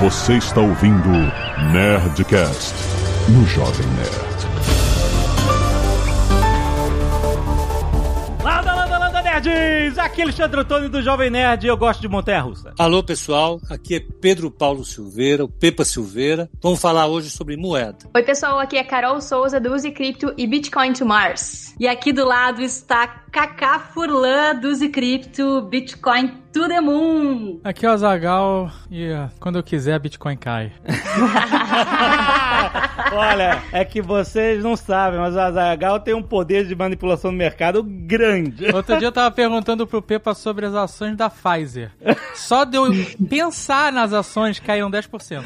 Você está ouvindo Nerdcast no Jovem Nerd. Landa, landa, landa, nerds! Aqui é Alexandre Antônio do Jovem Nerd e eu gosto de montanha russa. Alô, pessoal. Aqui é Pedro Paulo Silveira, o Pepa Silveira. Vamos falar hoje sobre moeda. Oi, pessoal. Aqui é Carol Souza do Use Crypto e Bitcoin to Mars. E aqui do lado está Kaká Furlan do Use Crypto, Bitcoin to the Moon. Aqui é o Azagal e uh, quando eu quiser Bitcoin cai. Olha, é que vocês não sabem, mas o Azagal tem um poder de manipulação do mercado grande. Outro dia eu tava perguntando pro Pepa sobre as ações da Pfizer. Só de eu pensar nas ações caíram 10%.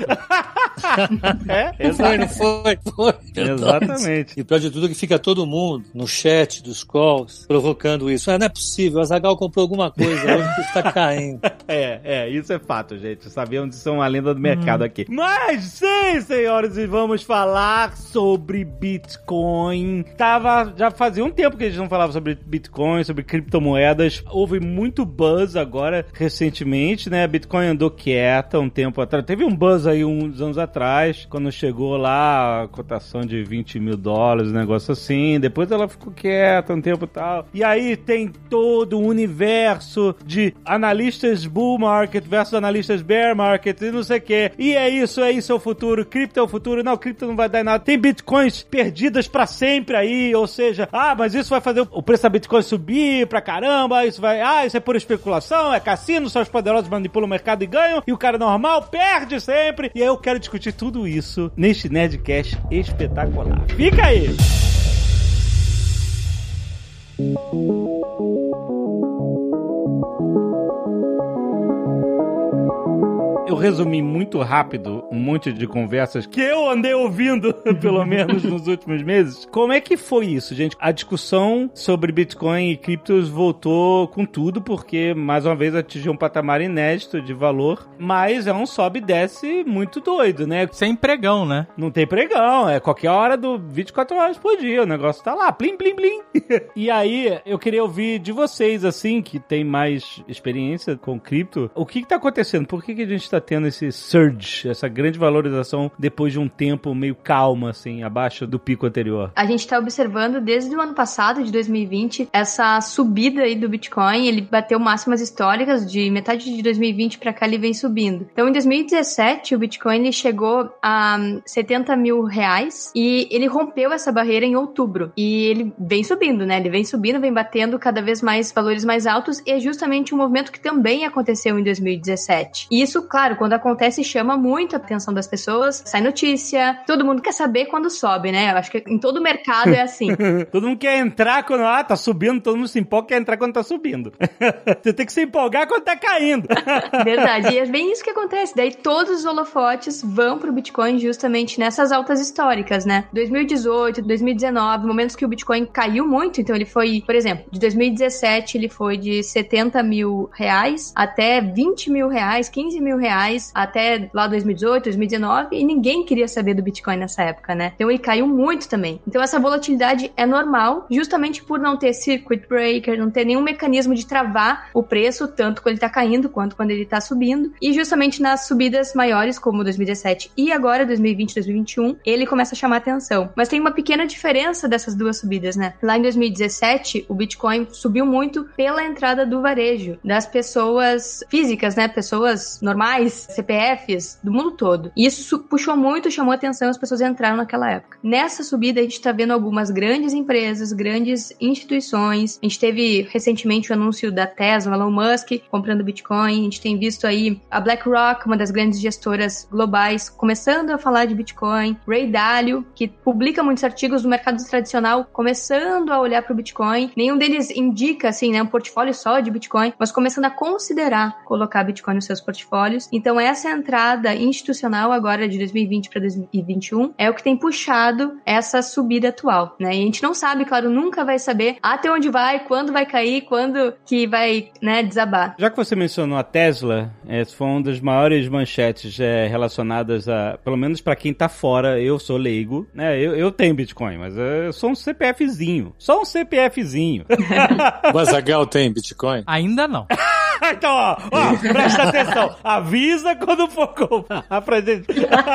É, Foi, não foi? Foi. Exatamente. E pior de tudo é que fica todo mundo no chat dos calls provocando isso. Ah, não é possível, o Azagal comprou alguma coisa hoje que está caindo. É, é, isso é fato, gente. Sabemos disso é uma lenda do mercado aqui. Mas sim, senhores, e vamos falar sobre Bitcoin. Tava, já fazia um tempo que a gente não falava sobre Bitcoin, sobre criptomoedas. Houve muito buzz agora, recentemente, né? Bitcoin andou quieta um tempo atrás. Teve um buzz aí uns anos atrás, quando chegou lá a cotação de 20 mil dólares, um negócio assim. Depois ela ficou quieta um tempo e tal. E aí tem todo o universo de analistas bull market versus analistas bear market e não sei o que. E é isso, é isso é o futuro. Cripto é o futuro. Não, cripto não vai dar em nada. Tem bitcoins perdidas pra sempre aí, ou seja, ah, mas isso vai fazer o preço da bitcoin subir pra caramba, isso vai, ah, isso é pura especulação, é cassino, só os poderosos manipulam o mercado e ganham, e o cara normal perde sempre. E aí eu quero discutir tudo isso neste Nerdcast espetacular. Fica aí! Eu resumi muito rápido um monte de conversas que eu andei ouvindo, pelo menos nos últimos meses. Como é que foi isso, gente? A discussão sobre Bitcoin e criptos voltou com tudo, porque mais uma vez atingiu um patamar inédito de valor, mas é um sobe e desce muito doido, né? Sem pregão, né? Não tem pregão, é qualquer hora do 24 horas por dia, o negócio tá lá, plim, plim, plim. e aí, eu queria ouvir de vocês, assim, que tem mais experiência com cripto, o que que tá acontecendo? Por que que a gente tá tendo esse surge, essa grande valorização depois de um tempo meio calmo, assim, abaixo do pico anterior? A gente tá observando desde o ano passado, de 2020, essa subida aí do Bitcoin. Ele bateu máximas históricas de metade de 2020 pra cá, ele vem subindo. Então, em 2017, o Bitcoin ele chegou a 70 mil reais e ele rompeu essa barreira em outubro. E ele vem subindo, né? Ele vem subindo, vem batendo cada vez mais valores mais altos e é justamente um movimento que também aconteceu em 2017. E isso, claro, quando acontece, chama muito a atenção das pessoas, sai notícia, todo mundo quer saber quando sobe, né? Eu acho que em todo mercado é assim. todo mundo quer entrar quando, ah, tá subindo, todo mundo se empolga, quer entrar quando tá subindo. Você tem que se empolgar quando tá caindo. Verdade, e é bem isso que acontece. Daí todos os holofotes vão pro Bitcoin justamente nessas altas históricas, né? 2018, 2019, momentos que o Bitcoin caiu muito, então ele foi, por exemplo, de 2017 ele foi de 70 mil reais até 20 mil reais, 15 mil reais, até lá 2018, 2019, e ninguém queria saber do Bitcoin nessa época, né? Então ele caiu muito também. Então essa volatilidade é normal, justamente por não ter circuit breaker, não ter nenhum mecanismo de travar o preço, tanto quando ele tá caindo quanto quando ele tá subindo. E justamente nas subidas maiores, como 2017 e agora 2020, 2021, ele começa a chamar atenção. Mas tem uma pequena diferença dessas duas subidas, né? Lá em 2017, o Bitcoin subiu muito pela entrada do varejo, das pessoas físicas, né? Pessoas normais, CPFs, do mundo todo. E isso puxou muito, chamou atenção, as pessoas entraram naquela época. Nessa subida, a gente tá vendo algumas grandes empresas, grandes instituições. A gente teve recentemente o anúncio da Tesla, Elon Musk, comprando Bitcoin. A gente tem visto aí a BlackRock, uma das grandes gestoras globais, começando a falar de Bitcoin. Ray Dalio, que publica muitos artigos do mercado tradicional, começando a olhar para o Bitcoin. Nenhum deles indica, assim, né, um portfólio só de Bitcoin, mas começando a considerar colocar Bitcoin nos seus portfólios. Então, essa entrada institucional agora de 2020 para 2021 é o que tem puxado essa subida atual, né? E a gente não sabe, claro, nunca vai saber até onde vai, quando vai cair, quando que vai, né, desabar. Já que você mencionou a Tesla, essa foi uma das maiores manchetes é, relacionadas a, pelo menos para quem tá fora, eu sou leigo, né? Eu, eu tenho Bitcoin, mas eu sou um CPFzinho. Só um CPFzinho. O Azagal tem Bitcoin? Ainda não. então, ó, ó, presta atenção. Avisa quando for comprar pra gente.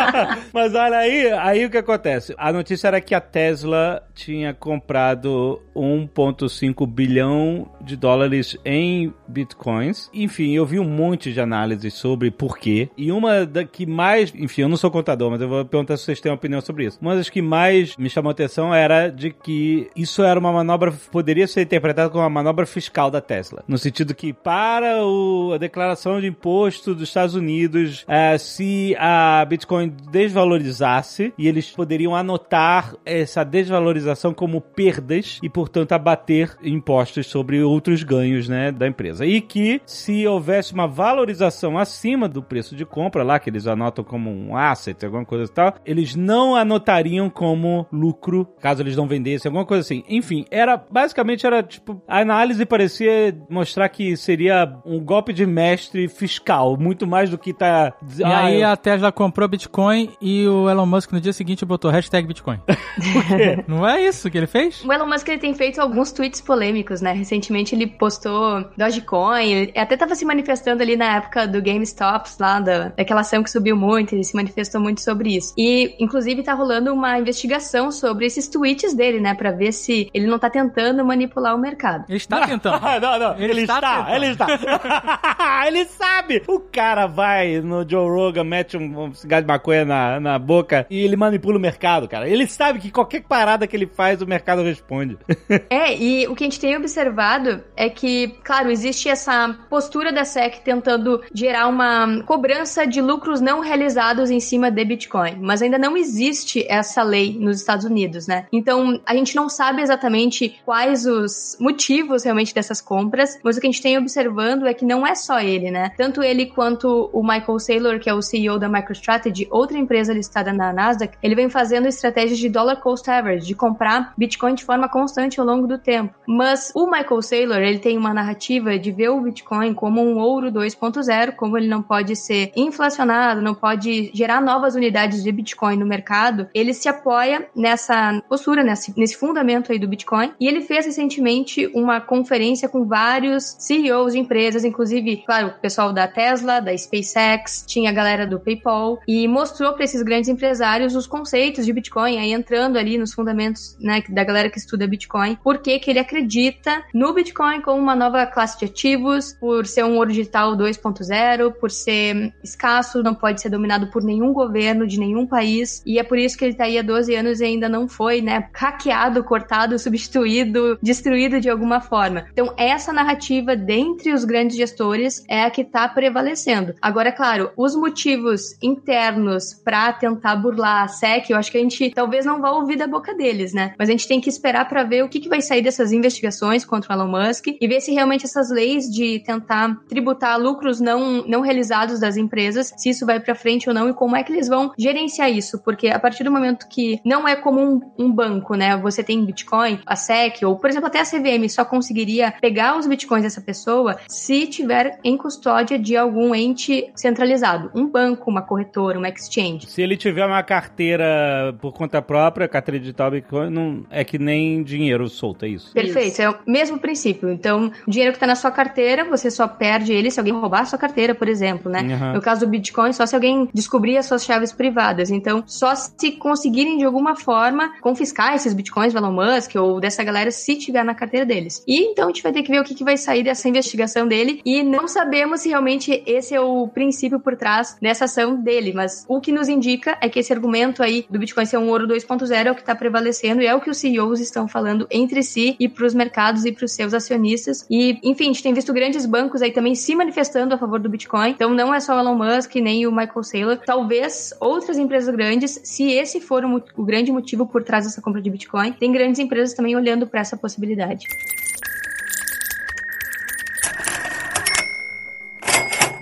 Mas olha aí, aí o que acontece? A notícia era que a Tesla tinha comprado 1,5 bilhão de dólares em bitcoins. Enfim, eu vi um monte de análises sobre por quê. E uma da que mais. Enfim, eu não sou contador, mas eu vou perguntar se vocês têm uma opinião sobre isso. Uma das que mais me chamou a atenção era de que isso era uma manobra. Poderia ser interpretado como uma manobra fiscal da Tesla. No sentido que, para o, a declaração de imposto dos Estados Unidos, eh, se a Bitcoin desvalorizasse, e eles poderiam anotar essa desvalorização como perdas e, portanto, abater impostos sobre outros ganhos né, da empresa. E que, se houvesse uma valorização acima do preço de compra, lá que eles anotam como um asset, alguma coisa e tal, eles não anotariam como lucro, caso eles não vendessem, alguma coisa assim. Enfim, era basicamente era tipo a análise parecia mostrar que seria um golpe de mestre fiscal, muito mais do que tá E aí a Tesla comprou Bitcoin e o Elon Musk no dia seguinte botou hashtag Bitcoin. Não é isso que ele fez? O Elon Musk ele tem feito alguns tweets polêmicos, né? Recentemente ele postou Dogecoin, ele até tava se manifestando ali na época do GameStop, lá da, daquela ação que subiu muito, ele se manifestou muito sobre isso. E, inclusive, tá rolando uma investigação sobre esses tweets dele, né? Pra ver se ele não tá tentando manipular o mercado. Ele está tentando. não, não, ele, Ele está, está tentando. ele está. ele sabe. O cara vai no Joe Rogan, mete um, cigarro de maconha na, na boca e ele manipula o mercado, cara. Ele sabe que qualquer parada que ele faz, o mercado responde. É, e o que a gente tem observado é que, claro, existe essa postura da SEC tentando gerar uma cobrança de lucros não realizados em cima de Bitcoin, mas ainda não existe essa lei nos Estados Unidos, né? Então, a gente não sabe exatamente quais os motivos realmente dessas compras, mas o que a gente tem observando é que não é só ele, né? Tanto ele quanto o Michael Saylor, que é o CEO da MicroStrategy, outra empresa listada na Nasdaq, ele vem fazendo estratégias de dollar cost average, de comprar Bitcoin de forma constante ao longo do tempo. Mas o Michael Saylor, ele tem uma narrativa de ver o Bitcoin como um ouro 2.0, como ele não pode ser inflacionado, não pode gerar novas unidades de Bitcoin no mercado, ele se apoia nessa postura, nesse, nesse fundamento aí do Bitcoin. E ele fez recentemente uma conferência com vários CEOs de empresas, inclusive, claro, o pessoal da Tesla, da SpaceX, tinha a galera do PayPal, e mostrou para esses grandes empresários os conceitos de Bitcoin, aí entrando ali nos fundamentos né, da galera que estuda Bitcoin, por que ele acredita no Bitcoin como uma nova classe de ativos, por ser um ouro digital 2.0, por ser escasso, não pode ser dominado por nenhum governo de nenhum país, e é por isso que ele tá aí há 12 anos e ainda não foi, né, hackeado, cortado, substituído, destruído de alguma forma. Então, essa narrativa dentre os grandes gestores é a que tá prevalecendo. Agora, é claro, os motivos internos para tentar burlar a SEC, eu acho que a gente talvez não vá ouvir da boca deles, né? Mas a gente tem que esperar para ver o que, que vai sair dessas investigações contra o Elon Musk e ver se realmente essas leis de tentar tributar lucros não, não realizados das empresas, se isso vai para frente ou não e como é que eles vão gerenciar isso, porque a partir do momento que não é como um banco, né? Você tem Bitcoin, a SEC ou, por exemplo, até a CVM só conseguiria pegar os Bitcoins dessa pessoa se tiver em custódia de algum ente centralizado, um banco, uma corretora, uma exchange. Se ele tiver uma carteira por conta própria, carteira digital Bitcoin, não é que nem dinheiro solto, é isso? Perfeito, é o mesmo princípio. Então, o dinheiro que tá na sua carteira, você só perde ele se alguém roubar a sua carteira, por exemplo, né? Uhum. No caso do Bitcoin, só se alguém descobrir as suas chaves privadas. Então, só se conseguirem de alguma forma confiscar esses Bitcoins do Elon Musk ou dessa galera se tiver na carteira deles. E então a gente vai ter que ver o que, que vai sair dessa investigação dele e não sabemos se realmente esse é o princípio por trás dessa ação dele, mas o que nos indica é que esse argumento aí do Bitcoin ser um ouro 2.0 é o que está prevalecendo e é o que os CEOs estão falando entre si e para os mercados e para os seus acionistas. E, enfim, a gente tem visto grandes bancos aí também se manifestando a favor do Bitcoin. Então não é só o Elon Musk nem o Michael Saylor. Talvez outras empresas grandes, se esse for o, o grande motivo por trás dessa compra de Bitcoin, tem grandes empresas também olhando para essa possibilidade.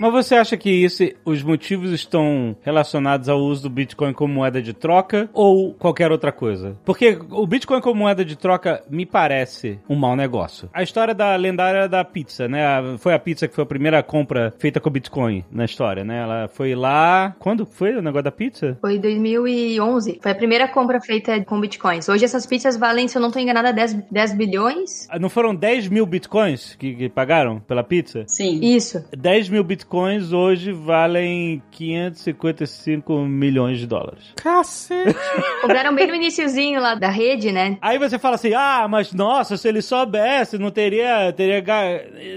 Mas você acha que isso, os motivos estão relacionados ao uso do Bitcoin como moeda de troca ou qualquer outra coisa? Porque o Bitcoin como moeda de troca me parece um mau negócio. A história da lendária da pizza, né? Foi a pizza que foi a primeira compra feita com Bitcoin na história, né? Ela foi lá. Quando foi o negócio da pizza? Foi 2011. Foi a primeira compra feita com bitcoins. Hoje essas pizzas valem, se eu não tô enganada, 10, 10 bilhões. Ah, Não foram 10 mil bitcoins que, que pagaram pela pizza? Sim. Isso. 10 mil bitcoins hoje valem 555 milhões de dólares. Cacete. Cobraram bem no iniciozinho lá da rede, né? Aí você fala assim, ah, mas nossa, se ele soubesse, não teria, teria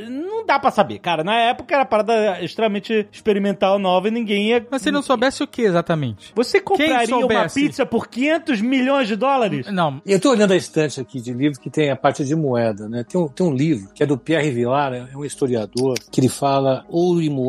Não dá pra saber, cara. Na época era parada extremamente experimental nova e ninguém ia... Mas se não soubesse o que exatamente? Você compraria uma pizza por 500 milhões de dólares? Não. Eu estou olhando a estante aqui de livros que tem a parte de moeda, né? Tem um, tem um livro que é do Pierre Vilar, é um historiador, que ele fala ouro e moeda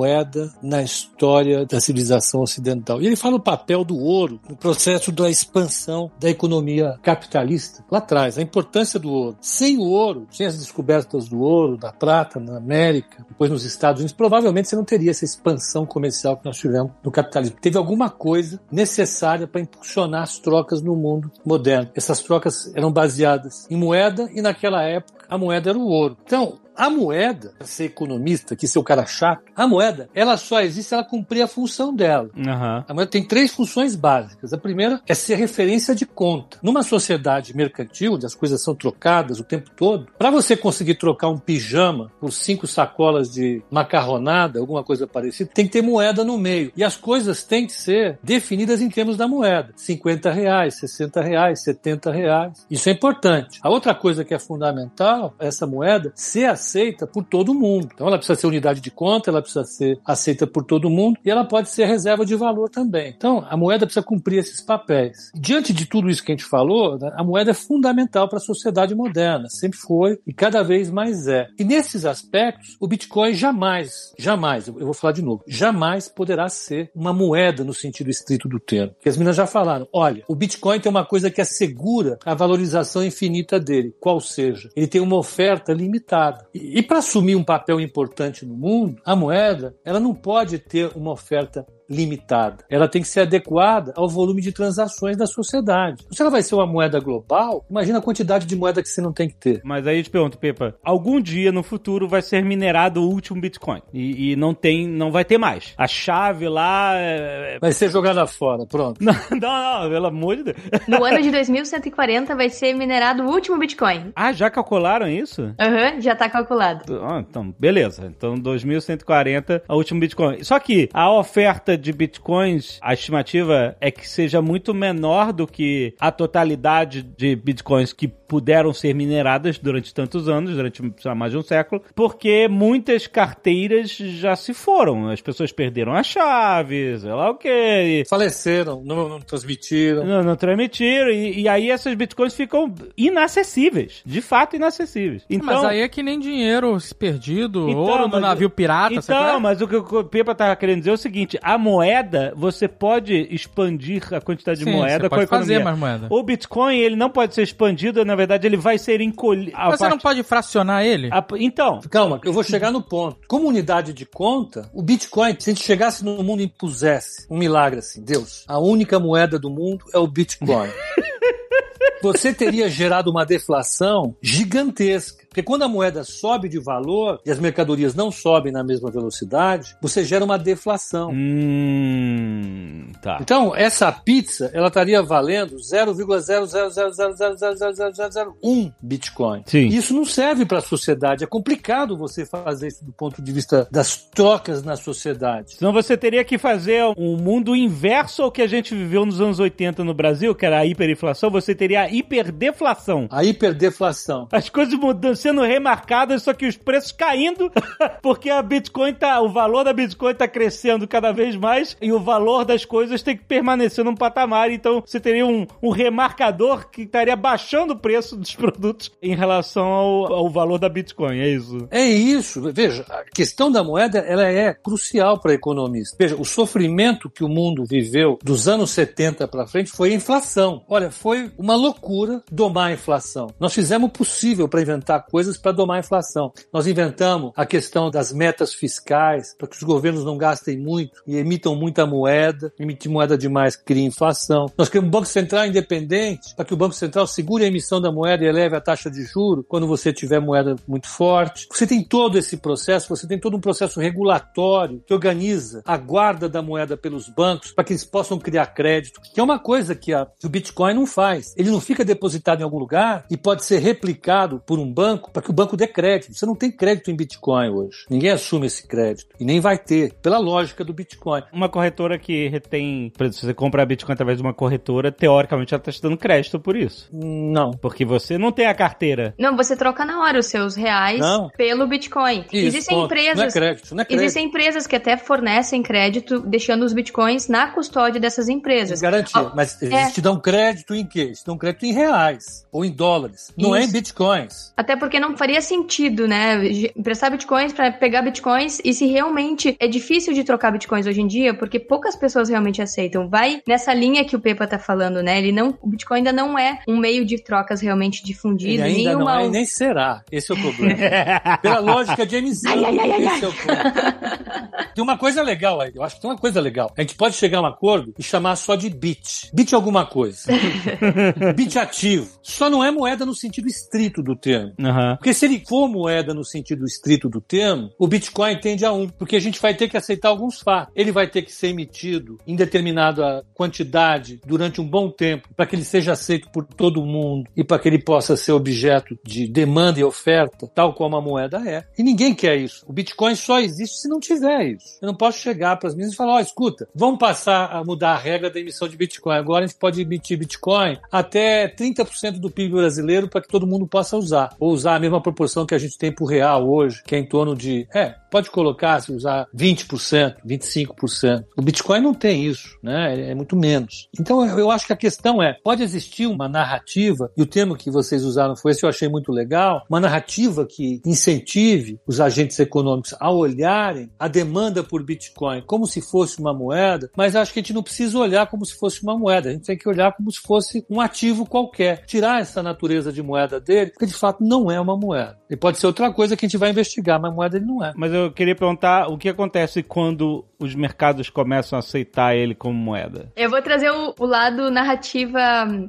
na história da civilização ocidental. E ele fala o papel do ouro no processo da expansão da economia capitalista lá atrás, a importância do ouro. Sem o ouro, sem as descobertas do ouro, da prata na América, depois nos Estados Unidos, provavelmente você não teria essa expansão comercial que nós tivemos no capitalismo. Teve alguma coisa necessária para impulsionar as trocas no mundo moderno. Essas trocas eram baseadas em moeda e naquela época a moeda era o ouro. Então, a moeda, pra ser economista, que ser o cara chato, a moeda, ela só existe se ela cumprir a função dela. Aham. A moeda tem três funções básicas. A primeira é ser referência de conta. Numa sociedade mercantil, onde as coisas são trocadas o tempo todo, para você conseguir trocar um pijama por cinco sacolas de macarronada, alguma coisa parecida, tem que ter moeda no meio. E as coisas têm que ser definidas em termos da moeda. 50 reais, 60 reais, 70 reais. Isso é importante. A outra coisa que é fundamental essa moeda ser aceita por todo mundo. Então ela precisa ser unidade de conta, ela precisa ser aceita por todo mundo e ela pode ser reserva de valor também. Então a moeda precisa cumprir esses papéis. Diante de tudo isso que a gente falou, né, a moeda é fundamental para a sociedade moderna, sempre foi e cada vez mais é. E nesses aspectos, o Bitcoin jamais, jamais, eu vou falar de novo, jamais poderá ser uma moeda no sentido estrito do termo. Porque as meninas já falaram, olha, o Bitcoin tem uma coisa que assegura a valorização infinita dele, qual seja, ele tem uma oferta limitada. E, para assumir um papel importante no mundo, a moeda, ela não pode ter uma oferta limitada. Ela tem que ser adequada ao volume de transações da sociedade. Se ela vai ser uma moeda global, imagina a quantidade de moeda que você não tem que ter. Mas aí eu te pergunto, Pepa, algum dia no futuro vai ser minerado o último Bitcoin e, e não tem, não vai ter mais. A chave lá, é... Vai ser jogada fora, pronto. não, não, não, pelo amor de Deus. No ano de 2140 vai ser minerado o último Bitcoin. Ah, já calcularam isso? Aham, já tá calculado. Ah, então, beleza. Então, 2140, a último Bitcoin. Só que a oferta de Bitcoins, a estimativa é que seja muito menor do que a totalidade de Bitcoins que puderam ser mineradas durante tantos anos, durante mais de um século, porque muitas carteiras já se foram. As pessoas perderam a chave, sei lá o quê. Faleceram, não, não transmitiram. Não, não transmitiram, e, e aí essas bitcoins ficam inacessíveis. De fato, inacessíveis. Então, Mas aí é que nem dinheiro perdido, Então, ouro no navio pirata, Então, é? mas o que o Pepa tava querendo dizer é o seguinte: a moeda, você pode expandir a quantidade de Sim, moeda você com a pode fazer economia. mais moeda. O Bitcoin, ele não pode ser expandido, na verdade, ele vai ser encolhido. Mas você não pode fracionar ele? Então, Calma, eu vou chegar no ponto. Como unidade de conta, o Bitcoin, se a gente chegasse no mundo e impusesse um milagre assim, Deus, a única moeda do mundo é o Bitcoin. Você teria gerado uma deflação gigantesca. Porque quando a moeda sobe de valor e as mercadorias não sobem na mesma velocidade, você gera uma deflação. hum, tá. Então, essa pizza, ela estaria valendo 0,000000001 Bitcoin. Sim. Isso não serve para a sociedade. É complicado você fazer isso do ponto de vista das trocas na sociedade. Senão você teria que fazer um mundo inverso ao que a gente viveu nos anos 80 no Brasil, que era a hiperinflação, você teria a hiperdeflação. A hiperdeflação. As coisas mudando, sendo remarcadas, só que os preços caindo, porque a Bitcoin tá, o valor da Bitcoin tá crescendo cada vez mais e o valor das coisas tem que permanecer num patamar. Então você teria um, um remarcador que estaria baixando o preço dos produtos em relação ao, ao valor da Bitcoin. É isso. É isso. Veja, a questão da moeda ela é crucial para economista. Veja, o sofrimento que o mundo viveu dos anos 70 para frente foi a inflação. Olha, foi uma loucura domar a inflação. Nós fizemos o possível para inventar coisas para domar a inflação. Nós inventamos a questão das metas fiscais, para que os governos não gastem muito e emitam muita moeda. Emitir moeda demais cria inflação. Nós queremos um Banco Central independente, para que o Banco Central segure a emissão da moeda e eleve a taxa de juro quando você tiver moeda muito forte. Você tem todo esse processo, você tem todo um processo regulatório que organiza a guarda da moeda pelos bancos para que eles possam criar crédito, que é uma coisa que, a, que o Bitcoin não faz. Ele não fica depositado em algum lugar e pode ser replicado por um banco para que o banco dê crédito. Você não tem crédito em Bitcoin hoje. Ninguém assume esse crédito. E nem vai ter, pela lógica do Bitcoin. Uma corretora que retém, por exemplo, se você comprar Bitcoin através de uma corretora, teoricamente ela está te dando crédito por isso. Não. Porque você não tem a carteira. Não, você troca na hora os seus reais Não. pelo Bitcoin. Isso, Existem ponto. Não é empresas. crédito, não é crédito. Existem empresas que até fornecem crédito, deixando os bitcoins na custódia dessas empresas. Garantia. Ó, Mas eles é. te dão crédito em quê? Eles te dão crédito em reais ou em dólares. Não é em Isso. bitcoins. Até porque não faria sentido, né? Emprestar bitcoins para pegar bitcoins e se realmente é difícil de trocar bitcoins hoje em dia, porque poucas pessoas realmente aceitam. Vai nessa linha que o Pepa tá falando, né? Ele não, o Bitcoin ainda não é um meio de trocas realmente difundido, Ele ainda nenhuma não é nem será. Esse é o problema. Pela lógica de emissão. esse é o ponto. Tem uma coisa legal aí. Eu acho que tem uma coisa legal. A gente pode chegar a um acordo e chamar só de bit. Bit é alguma coisa. bit ativo. Só não é moeda no sentido estrito do termo. Aham. Porque se ele for moeda no sentido estrito do termo, o Bitcoin tende a um, porque a gente vai ter que aceitar alguns fatos. Ele vai ter que ser emitido em determinada quantidade durante um bom tempo para que ele seja aceito por todo mundo e para que ele possa ser objeto de demanda e oferta, tal como a moeda é. E ninguém quer isso. O Bitcoin só existe se não tiver isso. Eu não posso chegar para as minhas e falar: ó, escuta, vamos passar a mudar a regra da emissão de Bitcoin. Agora a gente pode emitir Bitcoin até 30% do PIB brasileiro para que todo mundo possa usar. Ou usar a mesma proporção que a gente tem pro real hoje, que é em torno de. É, pode colocar, se usar 20%, 25%. O Bitcoin não tem isso, né? É, muito menos. Então eu acho que a questão é: pode existir uma narrativa, e o termo que vocês usaram foi esse, eu achei muito legal, uma narrativa que incentive os agentes econômicos a olharem a demanda por Bitcoin como se fosse uma moeda, mas acho que a gente não precisa olhar como se fosse uma moeda, a gente tem que olhar como se fosse um ativo qualquer. Tirar essa natureza de moeda dele, porque de fato não é uma moeda. Ele pode ser outra coisa que a gente vai investigar, mas moeda ele não é. Mas eu queria perguntar o que acontece quando os mercados começam a aceitar ele como moeda. Eu vou trazer o, o lado narrativa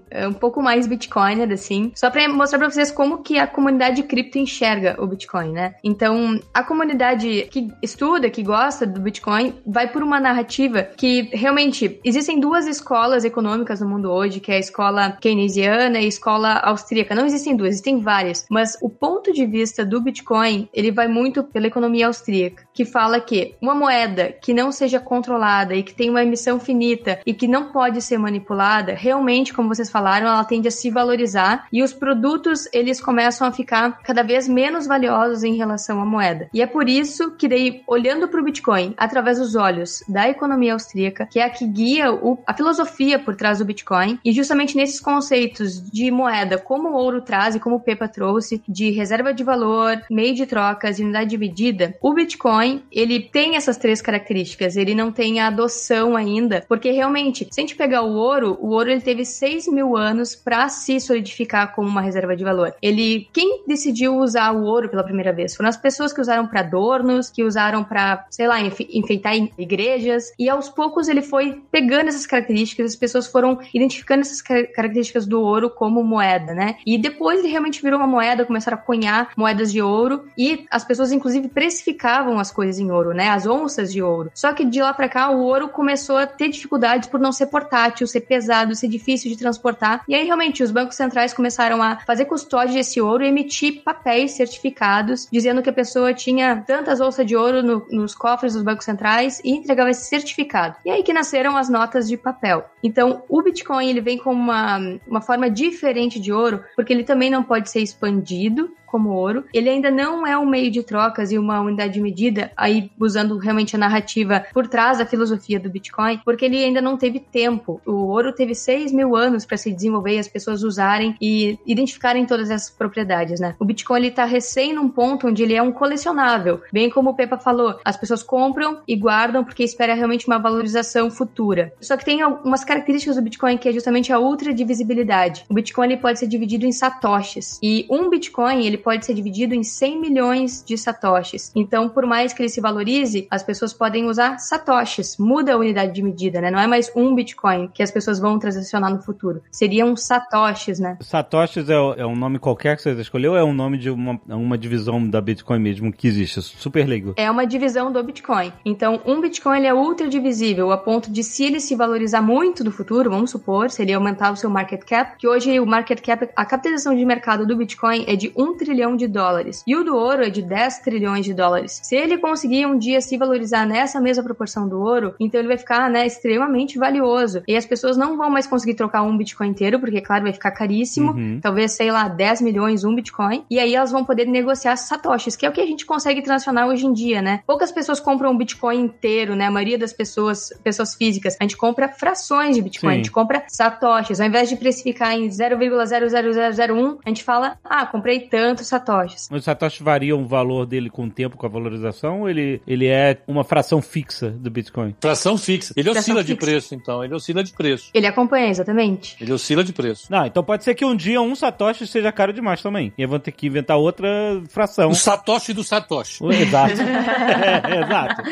é, um pouco mais Bitcoiner, assim, só pra mostrar pra vocês como que a comunidade cripto enxerga o Bitcoin, né? Então, a comunidade que estuda, que gosta do Bitcoin, vai por uma narrativa que realmente existem duas escolas econômicas no mundo hoje, que é a escola keynesiana e a escola austríaca. Não existem duas, existem várias, mas o ponto de vista do Bitcoin, ele vai muito pela economia austríaca, que fala que uma moeda que não seja controlada e que tem uma emissão finita e que não pode ser manipulada, realmente, como vocês falaram, ela tende a se valorizar e os produtos eles começam a ficar cada vez menos valiosos em relação à moeda. E é por isso que daí, olhando para o Bitcoin através dos olhos da economia austríaca, que é a que guia o- a filosofia por trás do Bitcoin, e justamente nesses conceitos de moeda, como o ouro traz e como o Pepa trouxe, de reserva de valor, meio de trocas e unidade de medida, o Bitcoin, ele tem essas três características, ele não tem a adoção ainda, porque realmente, se a gente pegar o ouro, o ouro ele teve 6 mil anos para se solidificar como uma reserva de valor. Ele, quem decidiu usar o ouro pela primeira vez? Foram as pessoas que usaram para adornos, que usaram para, sei lá, enfe- enfeitar igrejas, e aos poucos ele foi pegando essas características, as pessoas foram identificando essas car- características do ouro como moeda, né? E depois ele realmente virou uma moeda, começaram a cunhar moedas de ouro, e as pessoas inclusive precificavam as coisas em ouro, né? As onças de ouro. Só que de lá para cá o ouro começou a ter dificuldades por não ser portátil, ser pesado, ser difícil de transportar. E aí realmente os bancos centrais começaram a fazer custódia desse ouro e emitir papéis certificados dizendo que a pessoa tinha tantas onças de ouro no- nos cofres dos bancos centrais e entregava esse certificado. E aí que nasceram as notas de papel. Então, o Bitcoin ele vem com uma, uma forma diferente de ouro, porque ele também não pode ser expandido sentido como ouro. Ele ainda não é um meio de trocas e uma unidade de medida, aí usando realmente a narrativa por trás da filosofia do Bitcoin, porque ele ainda não teve tempo. O ouro teve 6 mil anos para se desenvolver e as pessoas usarem e identificarem todas essas propriedades, né? O Bitcoin ele tá recém num ponto onde ele é um colecionável. Bem como o Pepa falou, as pessoas compram e guardam porque espera realmente uma valorização futura. Só que tem algumas características do Bitcoin que é justamente a ultra divisibilidade. O Bitcoin ele pode ser dividido em satoshis e um Bitcoin ele pode ser dividido em 100 milhões de satoshis. Então, por mais que ele se valorize, as pessoas podem usar satoshis. Muda a unidade de medida, né? Não é mais um Bitcoin que as pessoas vão transacionar no futuro. Seriam satoshis, né? Satoshis é, é um nome qualquer que você escolheu ou é um nome de uma, uma divisão da Bitcoin mesmo que existe? Super leigo. É uma divisão do Bitcoin. Então, um Bitcoin ele é ultra divisível a ponto de se ele se valorizar muito no futuro, vamos supor, se ele aumentar o seu market cap, que hoje o market cap, a capitalização de mercado do Bitcoin é de 1 trilhão de dólares e o do ouro é de 10 trilhões de dólares. Se ele conseguir um dia se valorizar nessa mesma proporção do ouro, então ele vai ficar, né, extremamente valioso. E as pessoas não vão mais conseguir trocar um Bitcoin inteiro, porque, claro, vai ficar caríssimo. Uhum. Talvez, sei lá, 10 milhões um Bitcoin. E aí elas vão poder negociar satoshis, que é o que a gente consegue transacionar hoje em dia, né? Poucas pessoas compram um Bitcoin inteiro, né? A maioria das pessoas, pessoas físicas, a gente compra frações de Bitcoin, Sim. a gente compra satoshis. Ao invés de precificar em 0,00001, a gente fala, ah, comprei tantos satoshis. Mas os satoshis variam o valor dele com o tempo, com a valorização, ou ele, ele é uma fração fixa do Bitcoin? Fração fixa. Ele fração oscila fixa. de preço, então. Ele oscila de preço. Ele acompanha, exatamente. Ele oscila de preço. Não, então pode ser que um dia um satoshi seja caro demais também. E vão ter que inventar outra fração. O satoshi do satoshi. Exato. é, exato.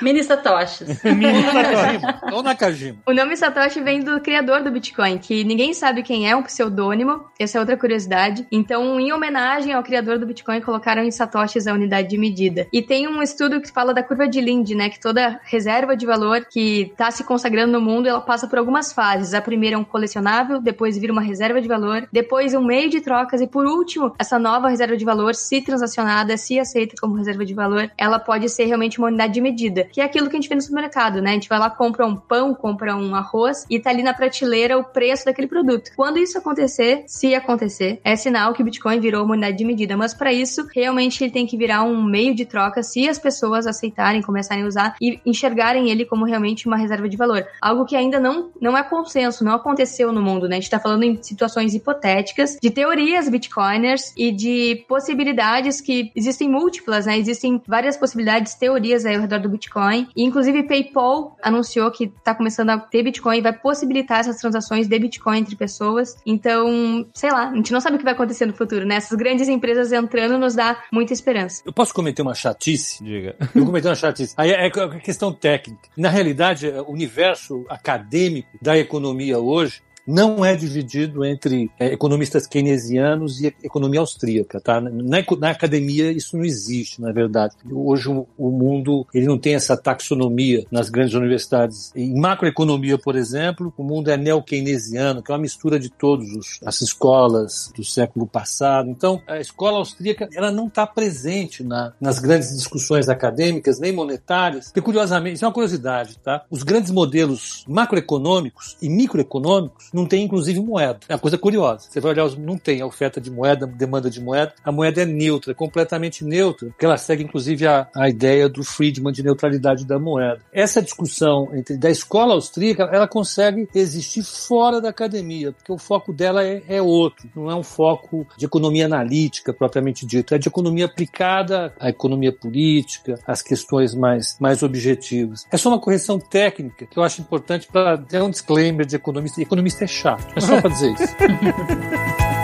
Mini satoshis. Mini satoshi. Ou Nakajima. O nome satoshi vem do criador do Bitcoin, que ninguém sabe quem é, um pseudônimo. Essa é outra curiosidade. Então, em homenagem ao criador do Bitcoin, colocaram em satoshis a unidade de medida. E tem um estudo que fala da curva de Lind, né? Que toda reserva de valor que está se consagrando no mundo, ela passa por algumas fases. A primeira é um colecionável, depois vira uma reserva de valor, depois um meio de trocas e por último, essa nova reserva de valor, se transacionada, se aceita como reserva de valor, ela pode ser realmente uma unidade de medida, que é aquilo que a gente vê no supermercado, né? A gente vai lá, compra um pão, compra um arroz e tá ali na prateleira o preço daquele produto. Quando isso acontecer, se acontecer, é sinal que o Bitcoin virou uma unidade de medida, mas para isso, realmente ele tem que virar um meio de troca se as pessoas aceitarem, começarem a usar e enxergarem ele como realmente uma reserva de valor. Algo que ainda não, não é consenso, não aconteceu no mundo, né? A gente tá falando em situações hipotéticas, de teorias bitcoiners e de possibilidades que existem múltiplas, né? Existem várias possibilidades, teorias aí ao redor do Bitcoin. E, inclusive, PayPal anunciou que tá começando a ter Bitcoin e vai possibilitar essas transações de Bitcoin entre pessoas. Então, sei lá, a gente não sabe o que vai acontecer no futuro, né? Essas grandes empresas entrando nos dá muita esperança. Eu posso cometer uma chatice? Diga. Eu vou cometer uma chatice. Aí é questão técnica. Na realidade, o universo acadêmico da economia hoje não é dividido entre é, economistas keynesianos e economia austríaca, tá? Na, na, academia isso não existe, na verdade. Hoje o, o, mundo ele não tem essa taxonomia nas grandes universidades. Em macroeconomia, por exemplo, o mundo é neo-keynesiano, que é uma mistura de todas as escolas do século passado. Então, a escola austríaca ela não está presente na, nas grandes discussões acadêmicas nem monetárias. Porque, curiosamente, isso é uma curiosidade, tá? Os grandes modelos macroeconômicos e microeconômicos não tem inclusive moeda. É uma coisa curiosa. Você vai olhar, não tem oferta de moeda, demanda de moeda. A moeda é neutra, completamente neutra, porque ela segue inclusive a, a ideia do Friedman de neutralidade da moeda. Essa discussão entre da escola austríaca, ela consegue existir fora da academia, porque o foco dela é, é outro. Não é um foco de economia analítica propriamente dito, é de economia aplicada à economia política, às questões mais, mais objetivas. É só uma correção técnica que eu acho importante para ter um disclaimer de economista. Economista é chato. É só pra dizer isso.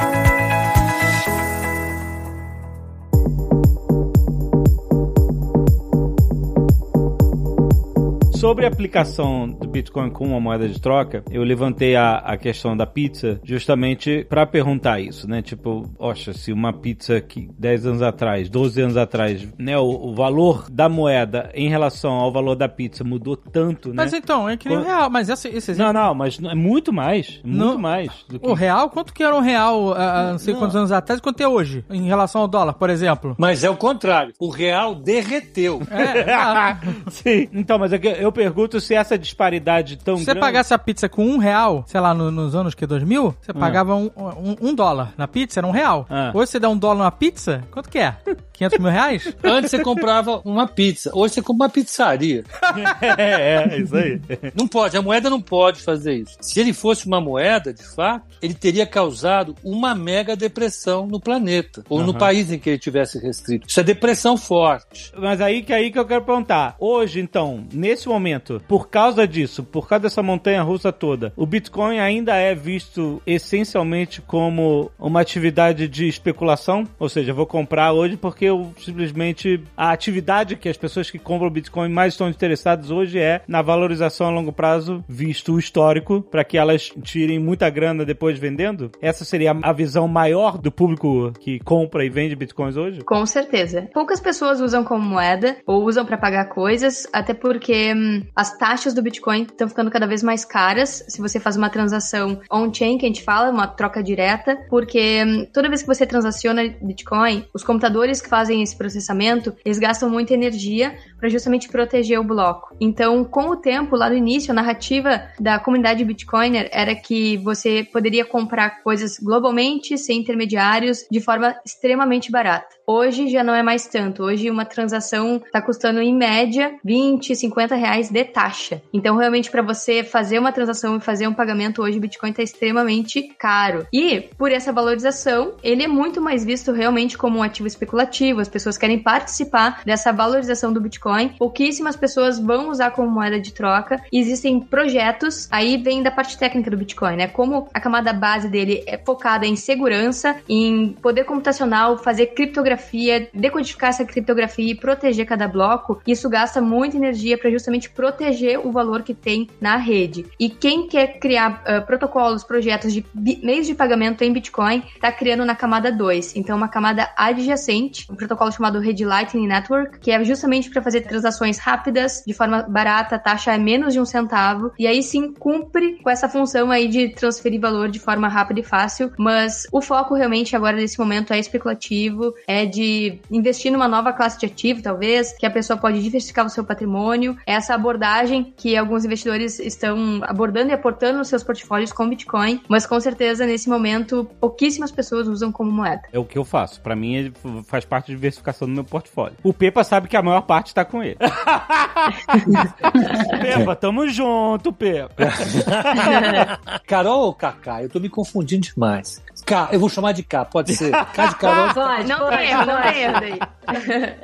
Sobre a aplicação do Bitcoin com uma moeda de troca, eu levantei a, a questão da pizza justamente para perguntar isso, né? Tipo, oxa, se uma pizza que 10 anos atrás, 12 anos atrás, né, o, o, valor da moeda em relação ao valor da pizza mudou tanto, né? Mas então, é que nem o real, mas esse, esse exemplo... Não, não, mas é muito mais, muito mais. Que... O real, quanto que era um real há não sei não. quantos anos atrás, quanto é hoje, em relação ao dólar, por exemplo? Mas é o contrário, o real derreteu. É, Sim, então, mas é que eu eu pergunto se essa disparidade tão Se você grande... pagasse a pizza com um real, sei lá, no- nos anos que 2000, você pagava um, um, um dólar. Na pizza era um real. Ah. Hoje você dá um dólar numa pizza, quanto que é? 500 mil reais? Antes você comprava uma pizza, hoje você compra uma pizzaria. é, é, isso aí. Não pode, a moeda não pode fazer isso. Se ele fosse uma moeda, de fato, ele teria causado uma mega depressão no planeta, ou no Aham. país em que ele tivesse restrito. Isso é depressão forte. Mas aí que aí que eu quero perguntar. Hoje, então, nesse momento, por causa disso, por causa dessa montanha russa toda, o Bitcoin ainda é visto essencialmente como uma atividade de especulação? Ou seja, eu vou comprar hoje porque eu simplesmente a atividade que as pessoas que compram Bitcoin mais estão interessadas hoje é na valorização a longo prazo, visto o histórico, para que elas tirem muita grana depois vendendo? Essa seria a visão maior do público que compra e vende Bitcoins hoje? Com certeza. Poucas pessoas usam como moeda ou usam pra pagar coisas, até porque hum, as taxas do Bitcoin estão ficando cada vez mais caras se você faz uma transação on-chain, que a gente fala, uma troca direta, porque hum, toda vez que você transaciona Bitcoin, os computadores que fazem esse processamento, eles gastam muita energia para justamente proteger o bloco. Então, com o tempo, lá no início, a narrativa da comunidade Bitcoiner era que você poderia comprar coisas globalmente, sem intermediários, de forma extremamente barata. Hoje já não é mais tanto. Hoje uma transação está custando em média 20, 50 reais de taxa. Então realmente para você fazer uma transação e fazer um pagamento hoje o Bitcoin está extremamente caro. E por essa valorização, ele é muito mais visto realmente como um ativo especulativo. As pessoas querem participar dessa valorização do Bitcoin. Pouquíssimas pessoas vão usar como moeda de troca. Existem projetos, aí vem da parte técnica do Bitcoin, né? Como a camada base dele é focada em segurança, em poder computacional, fazer criptografia, decodificar essa criptografia e proteger cada bloco, isso gasta muita energia para justamente proteger o valor que tem na rede. E quem quer criar ah, protocolos, projetos de meios de pagamento em Bitcoin, está criando na camada 2. Então, uma camada adjacente, um protocolo chamado Red Lightning Network, que é justamente para fazer transações rápidas, de forma barata, a taxa é menos de um centavo, e aí sim cumpre com essa função aí de transferir valor de forma rápida e fácil, mas o foco realmente agora nesse momento é especulativo, é de investir numa nova classe de ativo, talvez, que a pessoa pode diversificar o seu patrimônio, é essa abordagem que alguns investidores estão abordando e aportando nos seus portfólios com Bitcoin, mas com certeza nesse momento pouquíssimas pessoas usam como moeda. É o que eu faço. Pra mim, ele faz parte de diversificação do meu portfólio. O Pepa sabe que a maior parte tá com ele. Pepa, tamo junto, Pepa. Carol ou Kaká? Eu tô me confundindo demais. K, eu vou chamar de K, pode ser. K de Carol. Pode, Não pode, tem erro, não pode. tem erro daí.